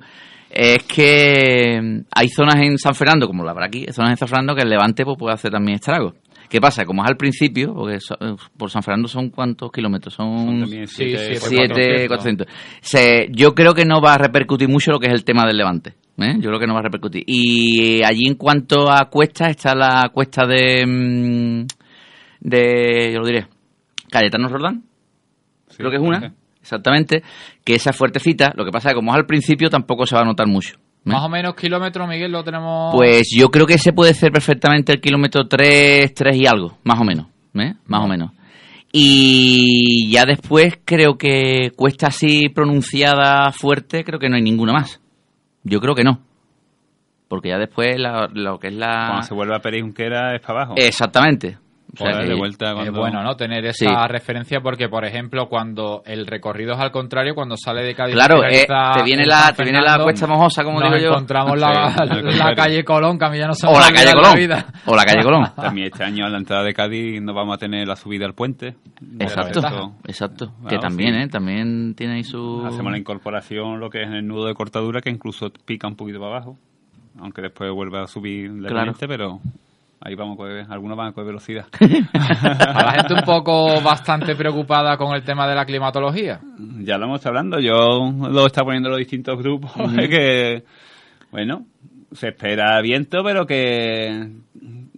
es que hay zonas en San Fernando, como la habrá aquí, zonas en San Fernando que el levante pues, puede hacer también estragos. ¿Qué pasa? Como es al principio, porque so- eh, por San Fernando son cuántos kilómetros, son también siete, siete, siete, 400. 400. Se- yo creo que no va a repercutir mucho lo que es el tema del Levante. ¿eh? Yo creo que no va a repercutir. Y allí en cuanto a cuestas, está la cuesta de... mm, de yo lo diré, Cayetano Roldán. creo que es una. Exactamente. Que esa fuertecita, lo que pasa es que como es al principio, tampoco se va a notar mucho. ¿eh? Más o menos kilómetros, Miguel, lo tenemos... Pues yo creo que ese puede ser perfectamente el kilómetro 3, 3 y algo, más o menos, ¿eh? Más o menos. Y ya después creo que cuesta así pronunciada fuerte, creo que no hay ninguna más. Yo creo que no. Porque ya después la- lo que es la... Cuando se vuelve a Perijunquera es para abajo. Exactamente. O sea Joder, que- de vuelta cuando... Es bueno, ¿no? Tener esa Sí. referencia porque, por ejemplo, cuando el recorrido es al contrario, cuando sale de Cádiz... Claro, eh, te viene en la- te viene la cuesta mojosa, como nos digo yo. encontramos la, Sí, la calle Colón, que a mí ya no se me O a la calle Colón. O la calle Colón. También este año a la entrada de Cádiz no vamos a tener la subida al puente. Exacto, exacto. que también, sí. ¿eh? También tiene ahí su... Hacemos la incorporación, lo que es en el nudo de cortadura, que incluso pica un poquito para abajo. Aunque después vuelve a subir levemente, pero ahí vamos a coger, algunos van a coger velocidad. A la gente un poco bastante preocupada con el tema de la climatología. ya lo hemos estado hablando, yo lo está poniendo en los distintos grupos, que, bueno, se espera viento, pero que,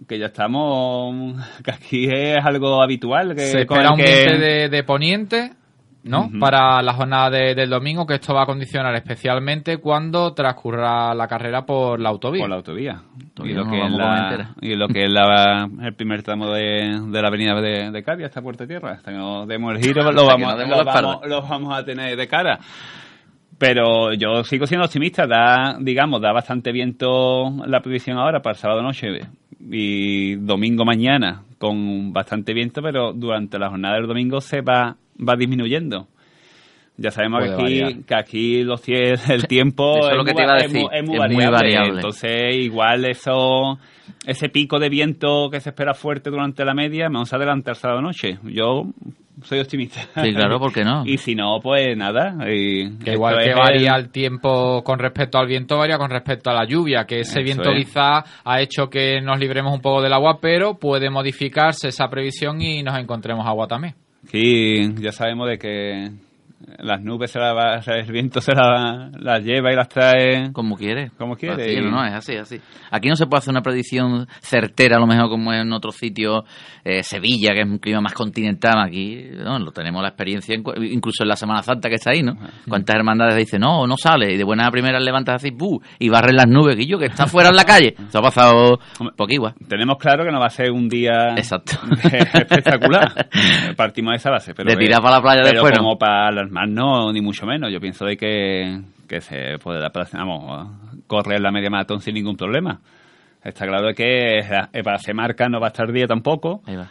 que ya estamos, que aquí es algo habitual. Que Se espera un que- viento de, de poniente, ¿no? Para la jornada de- del domingo, que esto va a condicionar especialmente cuando transcurra la carrera por la autovía. Por la autovía. Y lo, no que es la, entera. y lo que es la, el primer tramo de, de la avenida de, de Cádiz hasta Puerto Tierra. Hasta que nos demos el giro, lo vamos, lo vamos, lo vamos a tener de cara. Pero yo sigo siendo optimista. Da, digamos, da bastante viento la previsión ahora para el sábado noche y domingo mañana con bastante viento, pero durante la jornada del domingo se va, va disminuyendo. Ya sabemos que aquí, que aquí los el tiempo es muy variable. variable. Entonces, igual eso, ese pico de viento que se espera fuerte durante la media, vamos a adelantar sábado noche. Yo soy optimista. Sí, claro, ¿por qué no? Y si no, pues nada. y Que igual que varía el- el tiempo con respecto al viento, varía con respecto a la lluvia, que ese Eso viento es. quizá ha hecho que nos libremos un poco del agua, pero puede modificarse esa previsión y nos encontremos agua también. Sí, ya sabemos de que las nubes se las sea, el viento se las las lleva y las trae Como quiere. como quiere. No, no, es así, así. Aquí no se puede hacer una predicción certera, a lo mejor como en otros sitios, eh, Sevilla, que es un clima más continental, aquí no, lo tenemos la experiencia, incluso en la Semana Santa que está ahí, ¿no? Cuántas hermandades dicen, no, no sale, y de buenas a primeras levantas así, ¡buh! y barren las nubes, Guillo, que está fuera en la calle. Eso ha pasado igual. Tenemos claro que no va a ser un día Exacto. espectacular. Partimos de esa base. Pero De que- tirar para la playa pero después, ¿no? como para alarmar, no, ni mucho menos. Yo pienso de que, que se podrá vamos, correr la media maratón sin ningún problema. Está claro que eh, para se marca no va a estar día tampoco. Ahí va.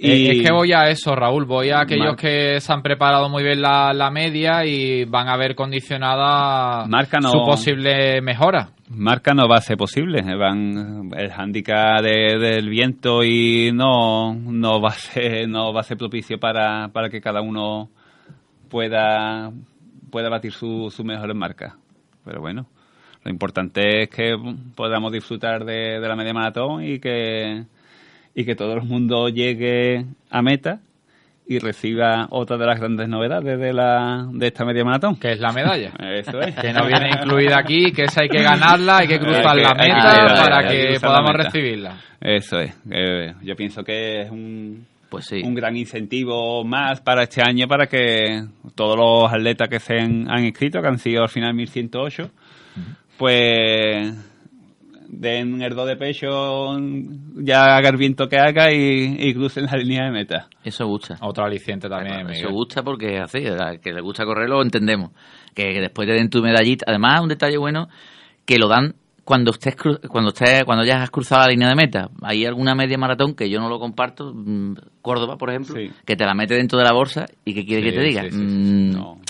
Eh, Es que voy a eso, Raúl. Voy a aquellos Mar- que se han preparado muy bien la, la media y van a ver condicionada Marca no- su posible mejora. Marca no va a ser posible. Van el handicap de- del viento y no, no va a ser no va a ser propicio para, para que cada uno pueda pueda batir su, sus mejores marcas. Pero bueno, lo importante es que podamos disfrutar de, de la media maratón y que y que todo el mundo llegue a meta y reciba otra de las grandes novedades de la de esta media maratón. Que es la medalla. Eso es. Que no viene incluida aquí, que esa hay que ganarla, hay que cruzar Hay que- la que meta para hay que podamos recibirla. Eso es. Eh, yo pienso que es un, Pues sí. un gran incentivo más para este año para que todos los atletas que se han, han inscrito, que han sido al final 1108, pues den el do de pecho, ya haga el viento que haga y, y crucen la línea de meta. Eso gusta. Otro aliciente también, Eso gusta porque es así, a que le gusta correr lo entendemos. Que, que después te den tu medallita. Además, un detalle bueno, que lo dan cuando estés cru- cuando estés, cuando ya has cruzado la línea de meta. Hay alguna media maratón que yo no lo comparto, mm, Córdoba, por ejemplo, Sí. que te la mete dentro de la bolsa y que quiere Sí, que te diga. sí, sí, sí, Mm, no.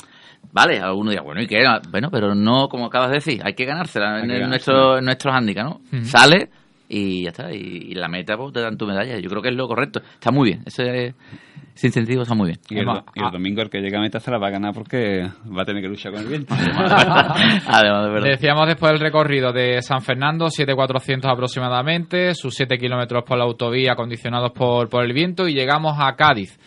Vale, alguno dirá, bueno, ¿y qué? Bueno, pero no, como acabas de decir, hay que ganársela Hay en, que nuestro, en nuestro handicap, ¿no? Sale, y ya está. Y, y la meta pues, te dan tu medalla. Yo creo que es lo correcto. Está muy bien. Ese, ese incentivo está muy bien. Y el, y el domingo el que llegue a meta se la va a ganar porque va a tener que luchar con el viento. Además, de verdad. Decíamos después del recorrido de San Fernando, 7.400 aproximadamente, sus 7 kilómetros por la autovía condicionados por, por el viento y llegamos a Cádiz.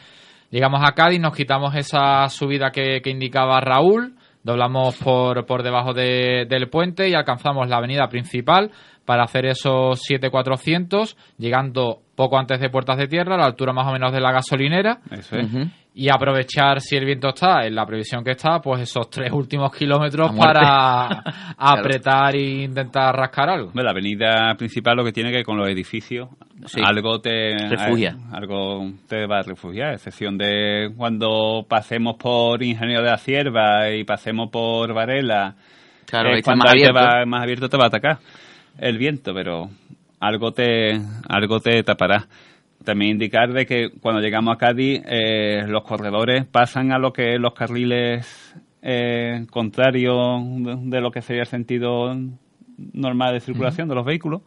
Llegamos a Cádiz, nos quitamos esa subida que, que indicaba Raúl, doblamos por, por debajo de- del puente y alcanzamos la avenida principal para hacer esos 7.400, llegando poco antes de Puertas de Tierra, a la altura más o menos de la gasolinera. Eso es. Y aprovechar, si el viento está en la previsión que está, pues esos tres últimos kilómetros para apretar e intentar rascar algo. La avenida principal lo que tiene que con los edificios Sí. algo te Refugia. algo te va a refugiar, excepción de cuando pasemos por Ingenio de la Cierva y pasemos por Varela, Claro, eh, cuando más ahí te abierto. va- más abierto te va a atacar el viento, pero algo te algo te tapará. También indicar de que cuando llegamos a Cádiz eh, los corredores pasan a lo que es los carriles eh, contrarios de, de lo que sería el sentido normal de circulación de los vehículos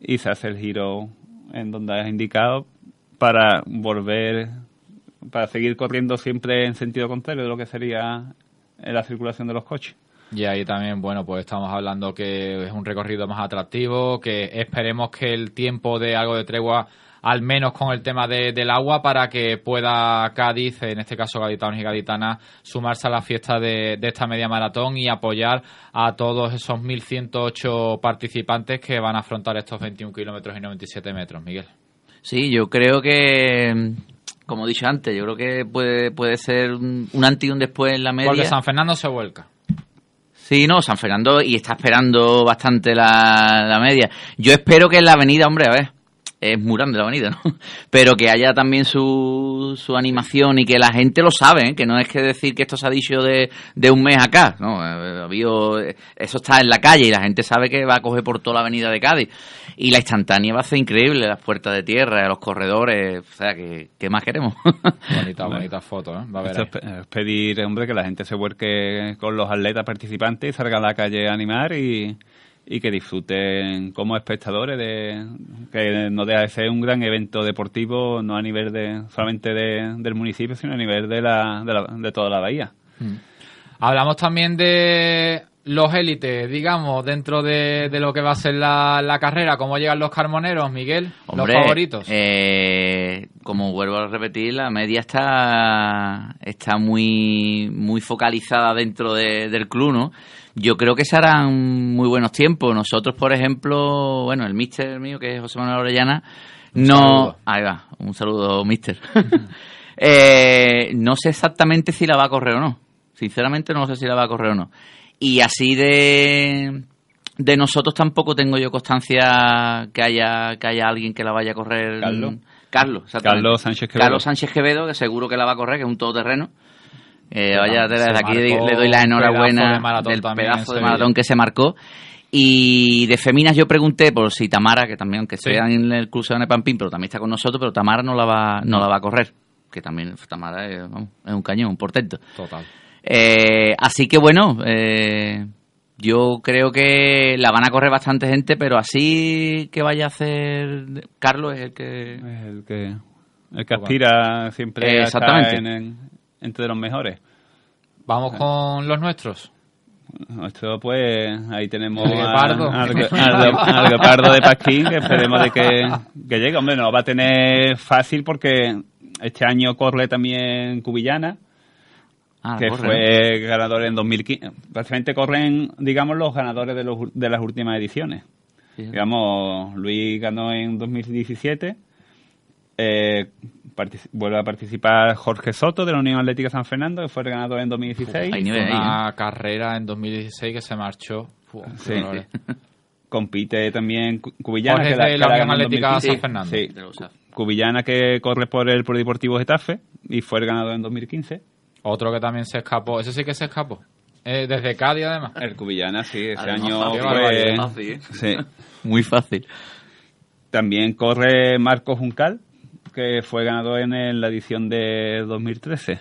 y se hace el giro en donde has indicado para volver, para seguir corriendo siempre en sentido contrario de lo que sería eh, la circulación de los coches. Y ahí también, bueno, pues estamos hablando que es un recorrido más atractivo, que esperemos que el tiempo de algo de tregua, al menos con el tema de- del agua, para que pueda Cádiz, en este caso gaditanos y gaditanas, sumarse a la fiesta de, de esta media maratón y apoyar a todos esos 1.108 participantes que van a afrontar estos 21 kilómetros y 97 metros, Miguel. Sí, yo creo que, como he dicho antes, yo creo que puede, puede ser un, un antes y un después en la media. Porque San Fernando se vuelca. Sí, no, San Fernando y está esperando bastante la, la media. Yo espero que en la avenida, hombre, a ver, es muy grande la avenida, ¿no? Pero que haya también su, su animación y que la gente lo sabe, ¿eh? que no es que decir que esto se ha dicho de, de un mes acá, no, eh, habido- eso está en la calle y la gente sabe que va a coger por toda la avenida de Cádiz. Y la instantánea va a ser increíble, las puertas de tierra, los corredores, o sea, que ¿qué más queremos? Bonita, bonita foto, ¿eh? Va a ver es, pe- es pedir, hombre, que la gente se vuelque con los atletas participantes y salga a la calle a animar y, y que disfruten como espectadores de que no deja de ser un gran evento deportivo no a nivel de solamente de- del municipio sino a nivel de la, de, la- de toda la bahía Hablamos también de los élites, digamos, dentro de, de lo que va a ser la, la carrera. ¿Cómo llegan los carmoneros, Miguel? Hombre, los favoritos. eh, como vuelvo a repetir, la media está está muy muy focalizada dentro de- del club, ¿no? Yo creo que se harán muy buenos tiempos. Nosotros, por ejemplo, bueno, el mister mío, que es José Manuel Orellana, no... saludo. Ahí va, un saludo, mister. Eh, no sé exactamente si la va a correr o no. Sinceramente no sé si la va a correr o no. Y así de de nosotros tampoco tengo yo constancia que haya que haya alguien que la vaya a correr. Carlos. Carlos. Carlos Sánchez Quevedo. Carlos Sánchez Quevedo, que seguro que la va a correr, que es un todoterreno. Eh, vaya, va- desde aquí le doy la enhorabuena pedazo de maratón del pedazo de maratón que se marcó. Y de Feminas yo pregunté por si Tamara, que también, aunque Sí. sea en el crucero de Pampín, pero también está con nosotros, pero Tamara no la va, no la va a correr. Que también Tamara es, vamos, es un cañón, un portento. Total. Eh, así que bueno, eh, yo creo que la van a correr bastante gente, pero así que vaya a hacer Carlos es el que... es el que el que aspira siempre a estar en- en- entre los mejores. Vamos con los nuestros. Esto pues ahí tenemos al, al- al guepardo de Pasquín que esperemos de que, que llegue. Hombre, no va a tener fácil porque este año corre también Cubillana, Ah, que corre, fue ganador en 2015. Prácticamente corren, digamos, los ganadores de, los, de las últimas ediciones. Digamos, Luis ganó en 2017. Eh, vuelve a participar Jorge Soto de la Unión Atlética San Fernando, que fue el ganador en 2016. Hay nivel Fue ahí, una carrera en 2016 que se marchó. Sí. qué dolor. Compite también Cu- Cubillana, Jorge que la, de que la la Unión Atlética 2015. San Fernando. Sí. Cubillana que corre por el Polideportivo Getafe y fue el ganador en 2015. Otro que también se escapó. Ese sí que se escapó. Eh, desde Cádiz, además. El Cubillana, sí, ese Además, año fácil, fue... barbaridad. Fácil, ¿eh? Sí. Muy fácil. También corre Marcos Juncal, que fue ganador en la edición de 2013.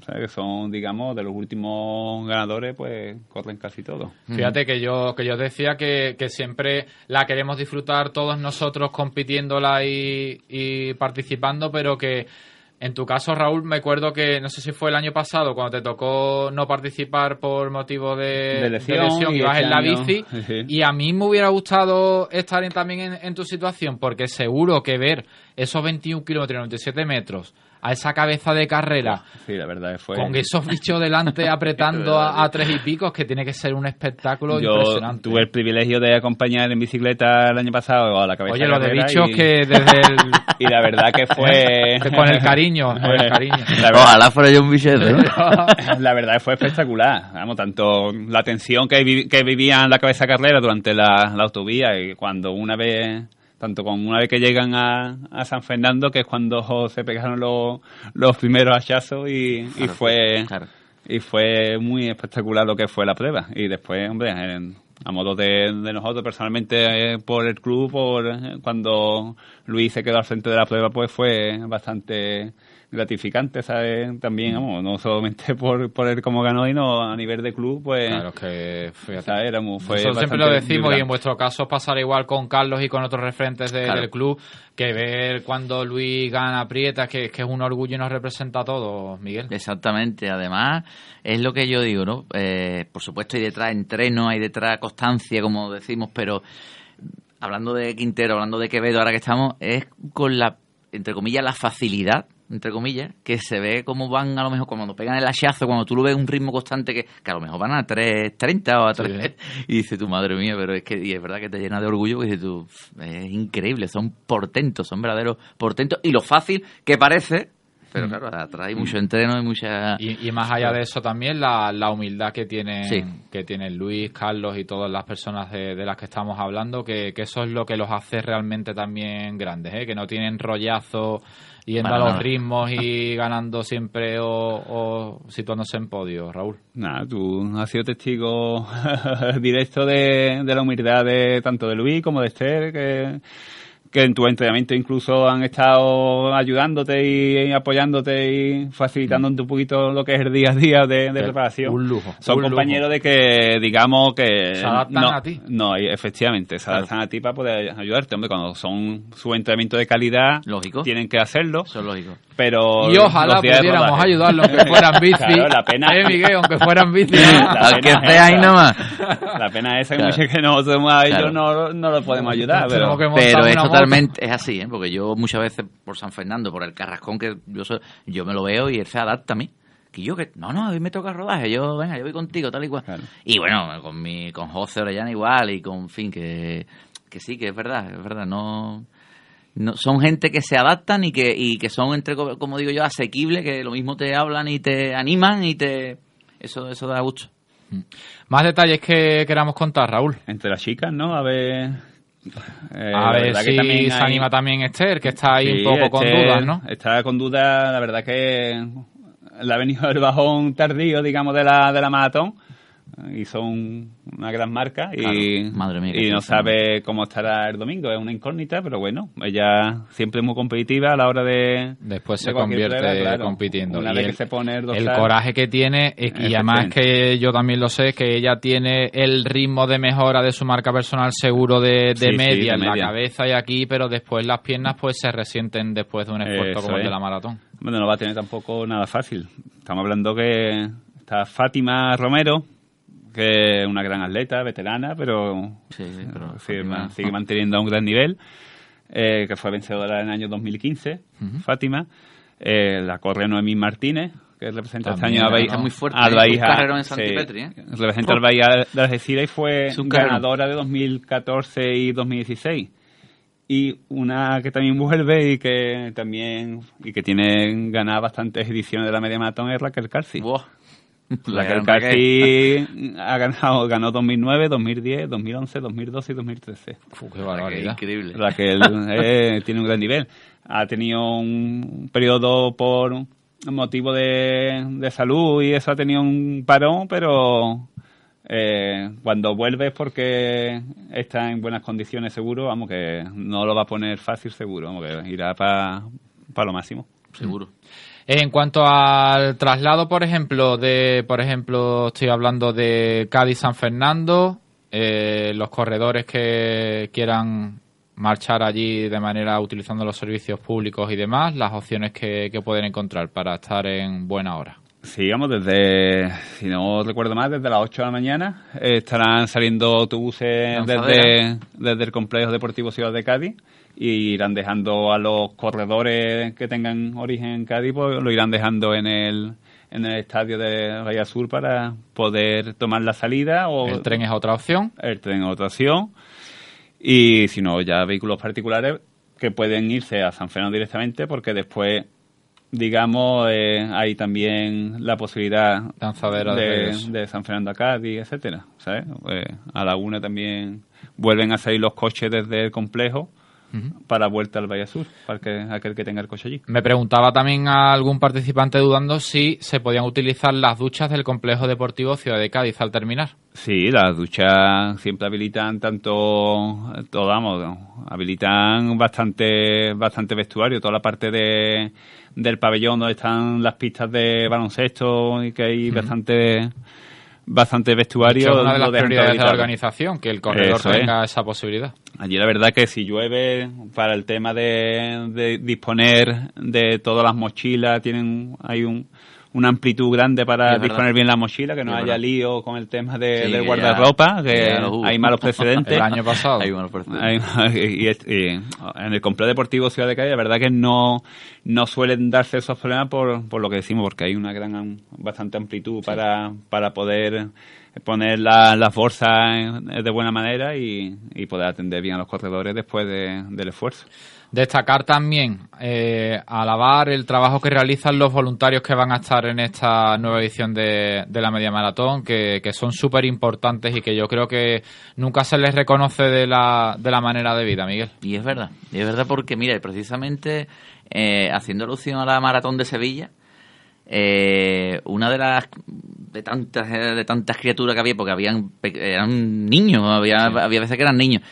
O sea, que son, digamos, de los últimos ganadores, pues corren casi todos. Fíjate que yo que yo decía que, que siempre la queremos disfrutar todos nosotros compitiéndola y, y participando, pero que en tu caso, Raúl, me acuerdo que no sé si fue el año pasado cuando te tocó no participar por motivo de, De de lesión, lesión, y ibas este en la año- bici sí. y a mí me hubiera gustado estar en- también en, en tu situación porque seguro que ver esos 21 kilómetros y 97 metros a esa cabeza de carrera Sí, la verdad fue... con esos bichos delante apretando a, a tres y pico, es que tiene que ser un espectáculo Yo impresionante. tuve el privilegio de acompañar en bicicleta el año pasado a la cabeza Oye, lo de bichos y- que desde el... Y la verdad que fue... Con el cariño, con el cariño. La verdad- Ojalá fuera yo un billete. ¿no? la verdad fue espectacular. Vamos, tanto la tensión que, vi- que vivía en la cabeza carrera durante la, la autovía y cuando una vez, tanto como una vez que llegan a, a San Fernando, que es cuando se pegaron los, los primeros hachazos y, y fue claro. y fue muy espectacular lo que fue la prueba. Y después, hombre, en- a modo de, de nosotros personalmente eh, por el club, por eh, cuando Luis se quedó al frente de la prueba, pues fue bastante gratificante, ¿sabes? También, vamos, no solamente por, por él como ganó, sino a nivel de club, pues... Claro, que fíjate. Era muy- fue Nosotros siempre lo decimos y en vuestro caso pasará igual con Carlos y con otros referentes de- Claro. del club, que ver cuando Luis gana aprieta, que, que es un orgullo y nos representa a todos, Miguel. Exactamente, además es lo que yo digo, ¿no? Eh, por supuesto hay detrás entreno, hay detrás constancia, como decimos, pero hablando de Quintero, hablando de Quevedo, ahora que estamos, es con la, entre comillas, la facilidad, entre comillas, que se ve cómo van a lo mejor cuando pegan el hachazo, cuando tú lo ves un ritmo constante que, que a lo mejor van a 3.30 o a 3 y dices tu madre mía, pero es que y es verdad que te llena de orgullo que dices tú, es increíble, son portentos, son verdaderos portentos y lo fácil que parece, pero claro, atrás hay mucho entreno y mucha... Y, y más allá de eso también la, la humildad que tienen, Sí. que tienen Luis, Carlos y todas las personas de, de las que estamos hablando, que, que eso es lo que los hace realmente también grandes, ¿eh? que no tienen rollazo yendo a los ritmos y ganando siempre o, o situándose en podio, Raúl. Nada, tú has sido testigo directo de, de la humildad de tanto de Luis como de Esther, que, que en tu entrenamiento incluso han estado ayudándote y, apoyándote y facilitándote un poquito lo que es el día a día de, de Que preparación. un lujo, Son un compañeros de que, digamos que... Se adaptan no, a ti. No, y efectivamente, se adaptan a ti para poder ayudarte. Hombre, cuando son su entrenamiento de calidad, Lógico. tienen que hacerlo. Eso es lógico. Pero Y ojalá pudiéramos ayudarlos aunque fueran bici. Claro, la pena... Eh, Miguel, aunque fueran bici. La Aunque pena esté ahí esa. nomás. La pena esa Claro. que muchos que nosotros a ellos Claro. no, no lo podemos ayudar. Pero, que Pero es moto. Totalmente, es así, ¿eh? porque yo muchas veces por San Fernando, por el Carrascón, que yo soy, yo me lo veo y él se adapta a mí. Que yo que, no, no, a mí me toca rodaje, yo, venga, yo voy contigo, tal y cual. Claro. Y bueno, con mi, con José Orellana igual, y con, en fin, que, que sí, que es verdad, es verdad, no, no son gente que se adaptan y que, y que son, entre, co- como digo yo, asequibles, que lo mismo te hablan y te animan y te, eso, eso da gusto. Más detalles que queramos contar, Raúl. Entre las chicas, ¿no? A ver... eh, A ver que si también se hay- anima también Esther, que está ahí Sí, un poco con dudas, ¿no? Está con dudas, la verdad que le ha venido el bajón tardío, digamos, de la, de la maratón. Hizo un- una gran marca y, Claro, madre mía, y no sabe cómo estará el domingo. Es una incógnita, pero bueno, ella siempre es muy competitiva a la hora de... Después de se convierte prueba, claro. compitiendo. Una Y vez el- que se pone el el dorsal- coraje que tiene y, y además que yo también lo sé que ella tiene el ritmo de mejora de su marca personal seguro de, de Sí, sí, media de en media. la cabeza y aquí pero después las piernas pues se resienten después de un esfuerzo Eso como el es. de la maratón Bueno, no va a tener tampoco nada fácil. Estamos hablando que está Fátima Romero, que es una gran atleta, veterana, pero, Sí, sí, pero sigue, Fátima- sigue manteniendo a un gran nivel, eh, que fue vencedora en el año 2015, Fátima. Eh, la corre Noemí Martínez, que representa este año a Bahía. está muy fuerte, a ¿eh? Bahía- en Santipetri, ¿eh? Representa al. Bahía de Algeciras y fue Es ganadora de 2014 y 2016 y una que también vuelve y que también y que tiene ganada bastantes ediciones de la media maratón es Raquel Carci. Buah. La Raquel gran Carci ha ganado ganó 2009, 2010, 2011, 2012 y 2013. Uf, qué barbaridad increíble. Raquel eh, tiene un gran nivel. Ha tenido un periodo por motivo de, de salud y eso ha tenido un parón, pero eh, cuando vuelve es porque está en buenas condiciones seguro, vamos que no lo va a poner fácil seguro, vamos que irá para lo máximo. Seguro. En cuanto al traslado, por ejemplo, de, por ejemplo, estoy hablando de Cádiz San Fernando, eh, los corredores que quieran marchar allí de manera utilizando los servicios públicos y demás, las opciones que, que pueden encontrar para estar en buena hora. Sí, vamos, desde, si no recuerdo mal, desde las 8 de la mañana eh, estarán saliendo autobuses desde, desde el complejo deportivo Ciudad de Cádiz y irán dejando a los corredores que tengan origen en Cádiz, pues lo irán dejando en el, en el estadio de Bahía Sur para poder tomar la salida. O, ¿El tren es otra opción? El tren es otra opción. Y si no, ya vehículos particulares que pueden irse a San Fernando directamente porque después digamos, eh, hay también la posibilidad de, de, San Fernando a Cádiz, etcétera, ¿sabes? Eh, a Laguna también vuelven a salir los coches desde el complejo para vuelta al Valle Sur, para que, aquel que tenga el coche allí. Me preguntaba también a algún participante dudando si se podían utilizar las duchas del complejo deportivo Ciudad de Cádiz al terminar. Sí, las duchas siempre habilitan tanto, todo, vamos, habilitan bastante, bastante vestuario, toda la parte de del pabellón donde están las pistas de baloncesto y que hay bastante bastante vestuario. Es una de las prioridades de la organización, que el corredor tenga esa posibilidad. Allí la verdad que si llueve, para el tema de, de disponer de todas las mochilas, tienen hay un, una amplitud grande para disponer bien la mochila, que no haya lío con el tema de, del guardarropa, que hay malos precedentes. el año pasado. Hay malos precedentes. y, en el complejo deportivo Ciudad de Cádiz, la verdad que no, no suelen darse esos problemas por, por lo que decimos, porque hay una gran, bastante amplitud para, para poder poner las bolsas de buena manera y, y, poder atender bien a los corredores después del esfuerzo. Destacar también, eh, alabar el trabajo que realizan los voluntarios que van a estar en esta nueva edición de, la media maratón, que, son súper importantes y que yo creo que nunca se les reconoce de la, de la manera de vida, Miguel. Y es verdad, y es verdad porque, mira, precisamente eh, haciendo alusión a la maratón de Sevilla, eh, una de las de tantas de tantas criaturas que había porque habían eran niños había había veces que eran niños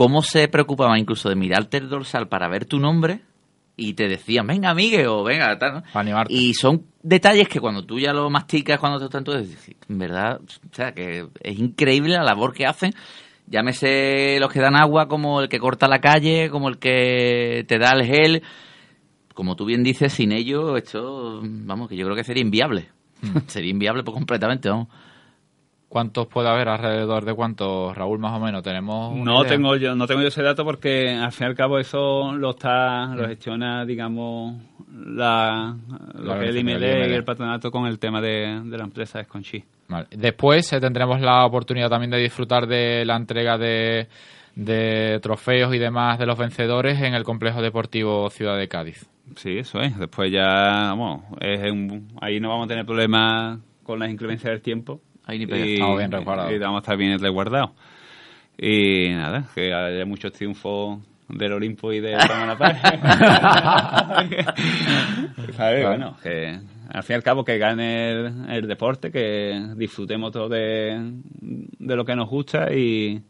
cómo se preocupaba incluso de mirarte el dorsal para ver tu nombre y te decían, venga, amigue, o venga, tal. Y son detalles que cuando tú ya lo masticas, cuando te están dices, en verdad, o sea, que es increíble la labor que hacen. Llámese los que dan agua, como el que corta la calle, como el que te da el gel. Como tú bien dices, sin ello, esto, vamos, que yo creo que sería inviable. Hmm. sería inviable por completamente, vamos. ¿Cuántos puede haber alrededor de cuántos, Raúl, más o menos? ¿Tenemos No tengo yo no tengo yo ese dato porque al fin y al cabo eso lo está lo gestiona, digamos, la, lo que es el IMD y el patronato con el tema de, la empresa Esconchi. Vale. Después eh, tendremos la oportunidad también de disfrutar de la entrega de, de trofeos y demás de los vencedores en el complejo deportivo Ciudad de Cádiz. Sí, eso es. Después ya, vamos, es ahí no vamos a tener problemas con las inclemencias del tiempo y, estamos bien Y vamos a estar bien resguardados. Y nada, que haya muchos triunfos del Olimpo y de ¿Sabes? Bueno, que al fin y al cabo que gane el, deporte, que disfrutemos todo de, de lo que nos gusta y,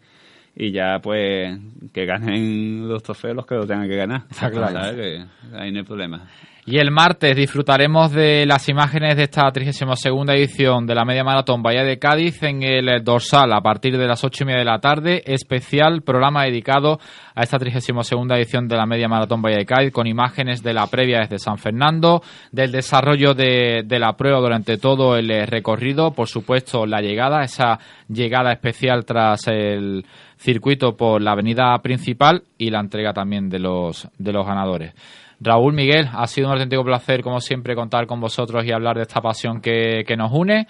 y ya pues que ganen los trofeos los que lo tengan que ganar. Está claro. Que ahí no hay problema. Y el martes disfrutaremos de las imágenes de esta 32 edición de la Media Maratón Bahía de Cádiz en el dorsal a partir de las ocho y media de la tarde. Especial programa dedicado a esta 32 edición de la Media Maratón Bahía de Cádiz con imágenes de la previa desde San Fernando, del desarrollo de, de la prueba durante todo el recorrido, por supuesto la llegada, esa llegada especial tras el circuito por la avenida principal y la entrega también de los, de los ganadores. Raúl Miguel, ha sido un auténtico placer, como siempre, contar con vosotros y hablar de esta pasión que, nos une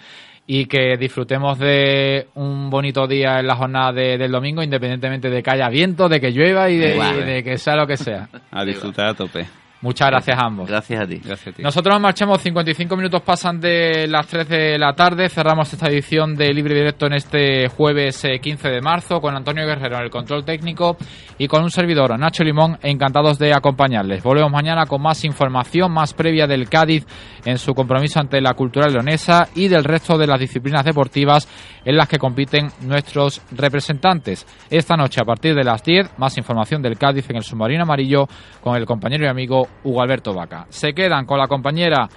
y que disfrutemos de un bonito día en la jornada del domingo, independientemente de que haya viento, de que llueva y de, y de que sea lo que sea. A disfrutar a tope. Muchas gracias a ambos. Gracias a ti. Nosotros nos marchamos, 55 minutos pasan de las 3 de la tarde, cerramos esta edición de Libre Directo en este jueves 15 eh, de marzo con Antonio Guerrero en el control técnico y con un servidor, Nacho Limón, encantados de acompañarles. Volvemos mañana con más información, más previa del Cádiz en su compromiso ante la cultura leonesa y del resto de las disciplinas deportivas en las que compiten nuestros representantes. Esta noche, a partir de las 10, más información del Cádiz en el submarino amarillo con el compañero y amigo Hugo Alberto Vaca. Se quedan con la compañera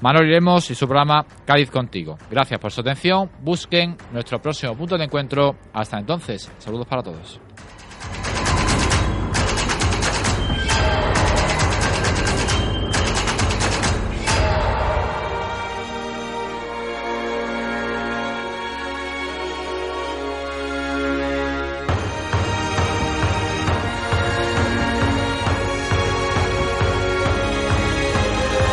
Manuel Iremos y su programa Cádiz Contigo. Gracias por su atención. Busquen nuestro próximo punto de encuentro. Hasta entonces, saludos para todos.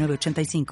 906985.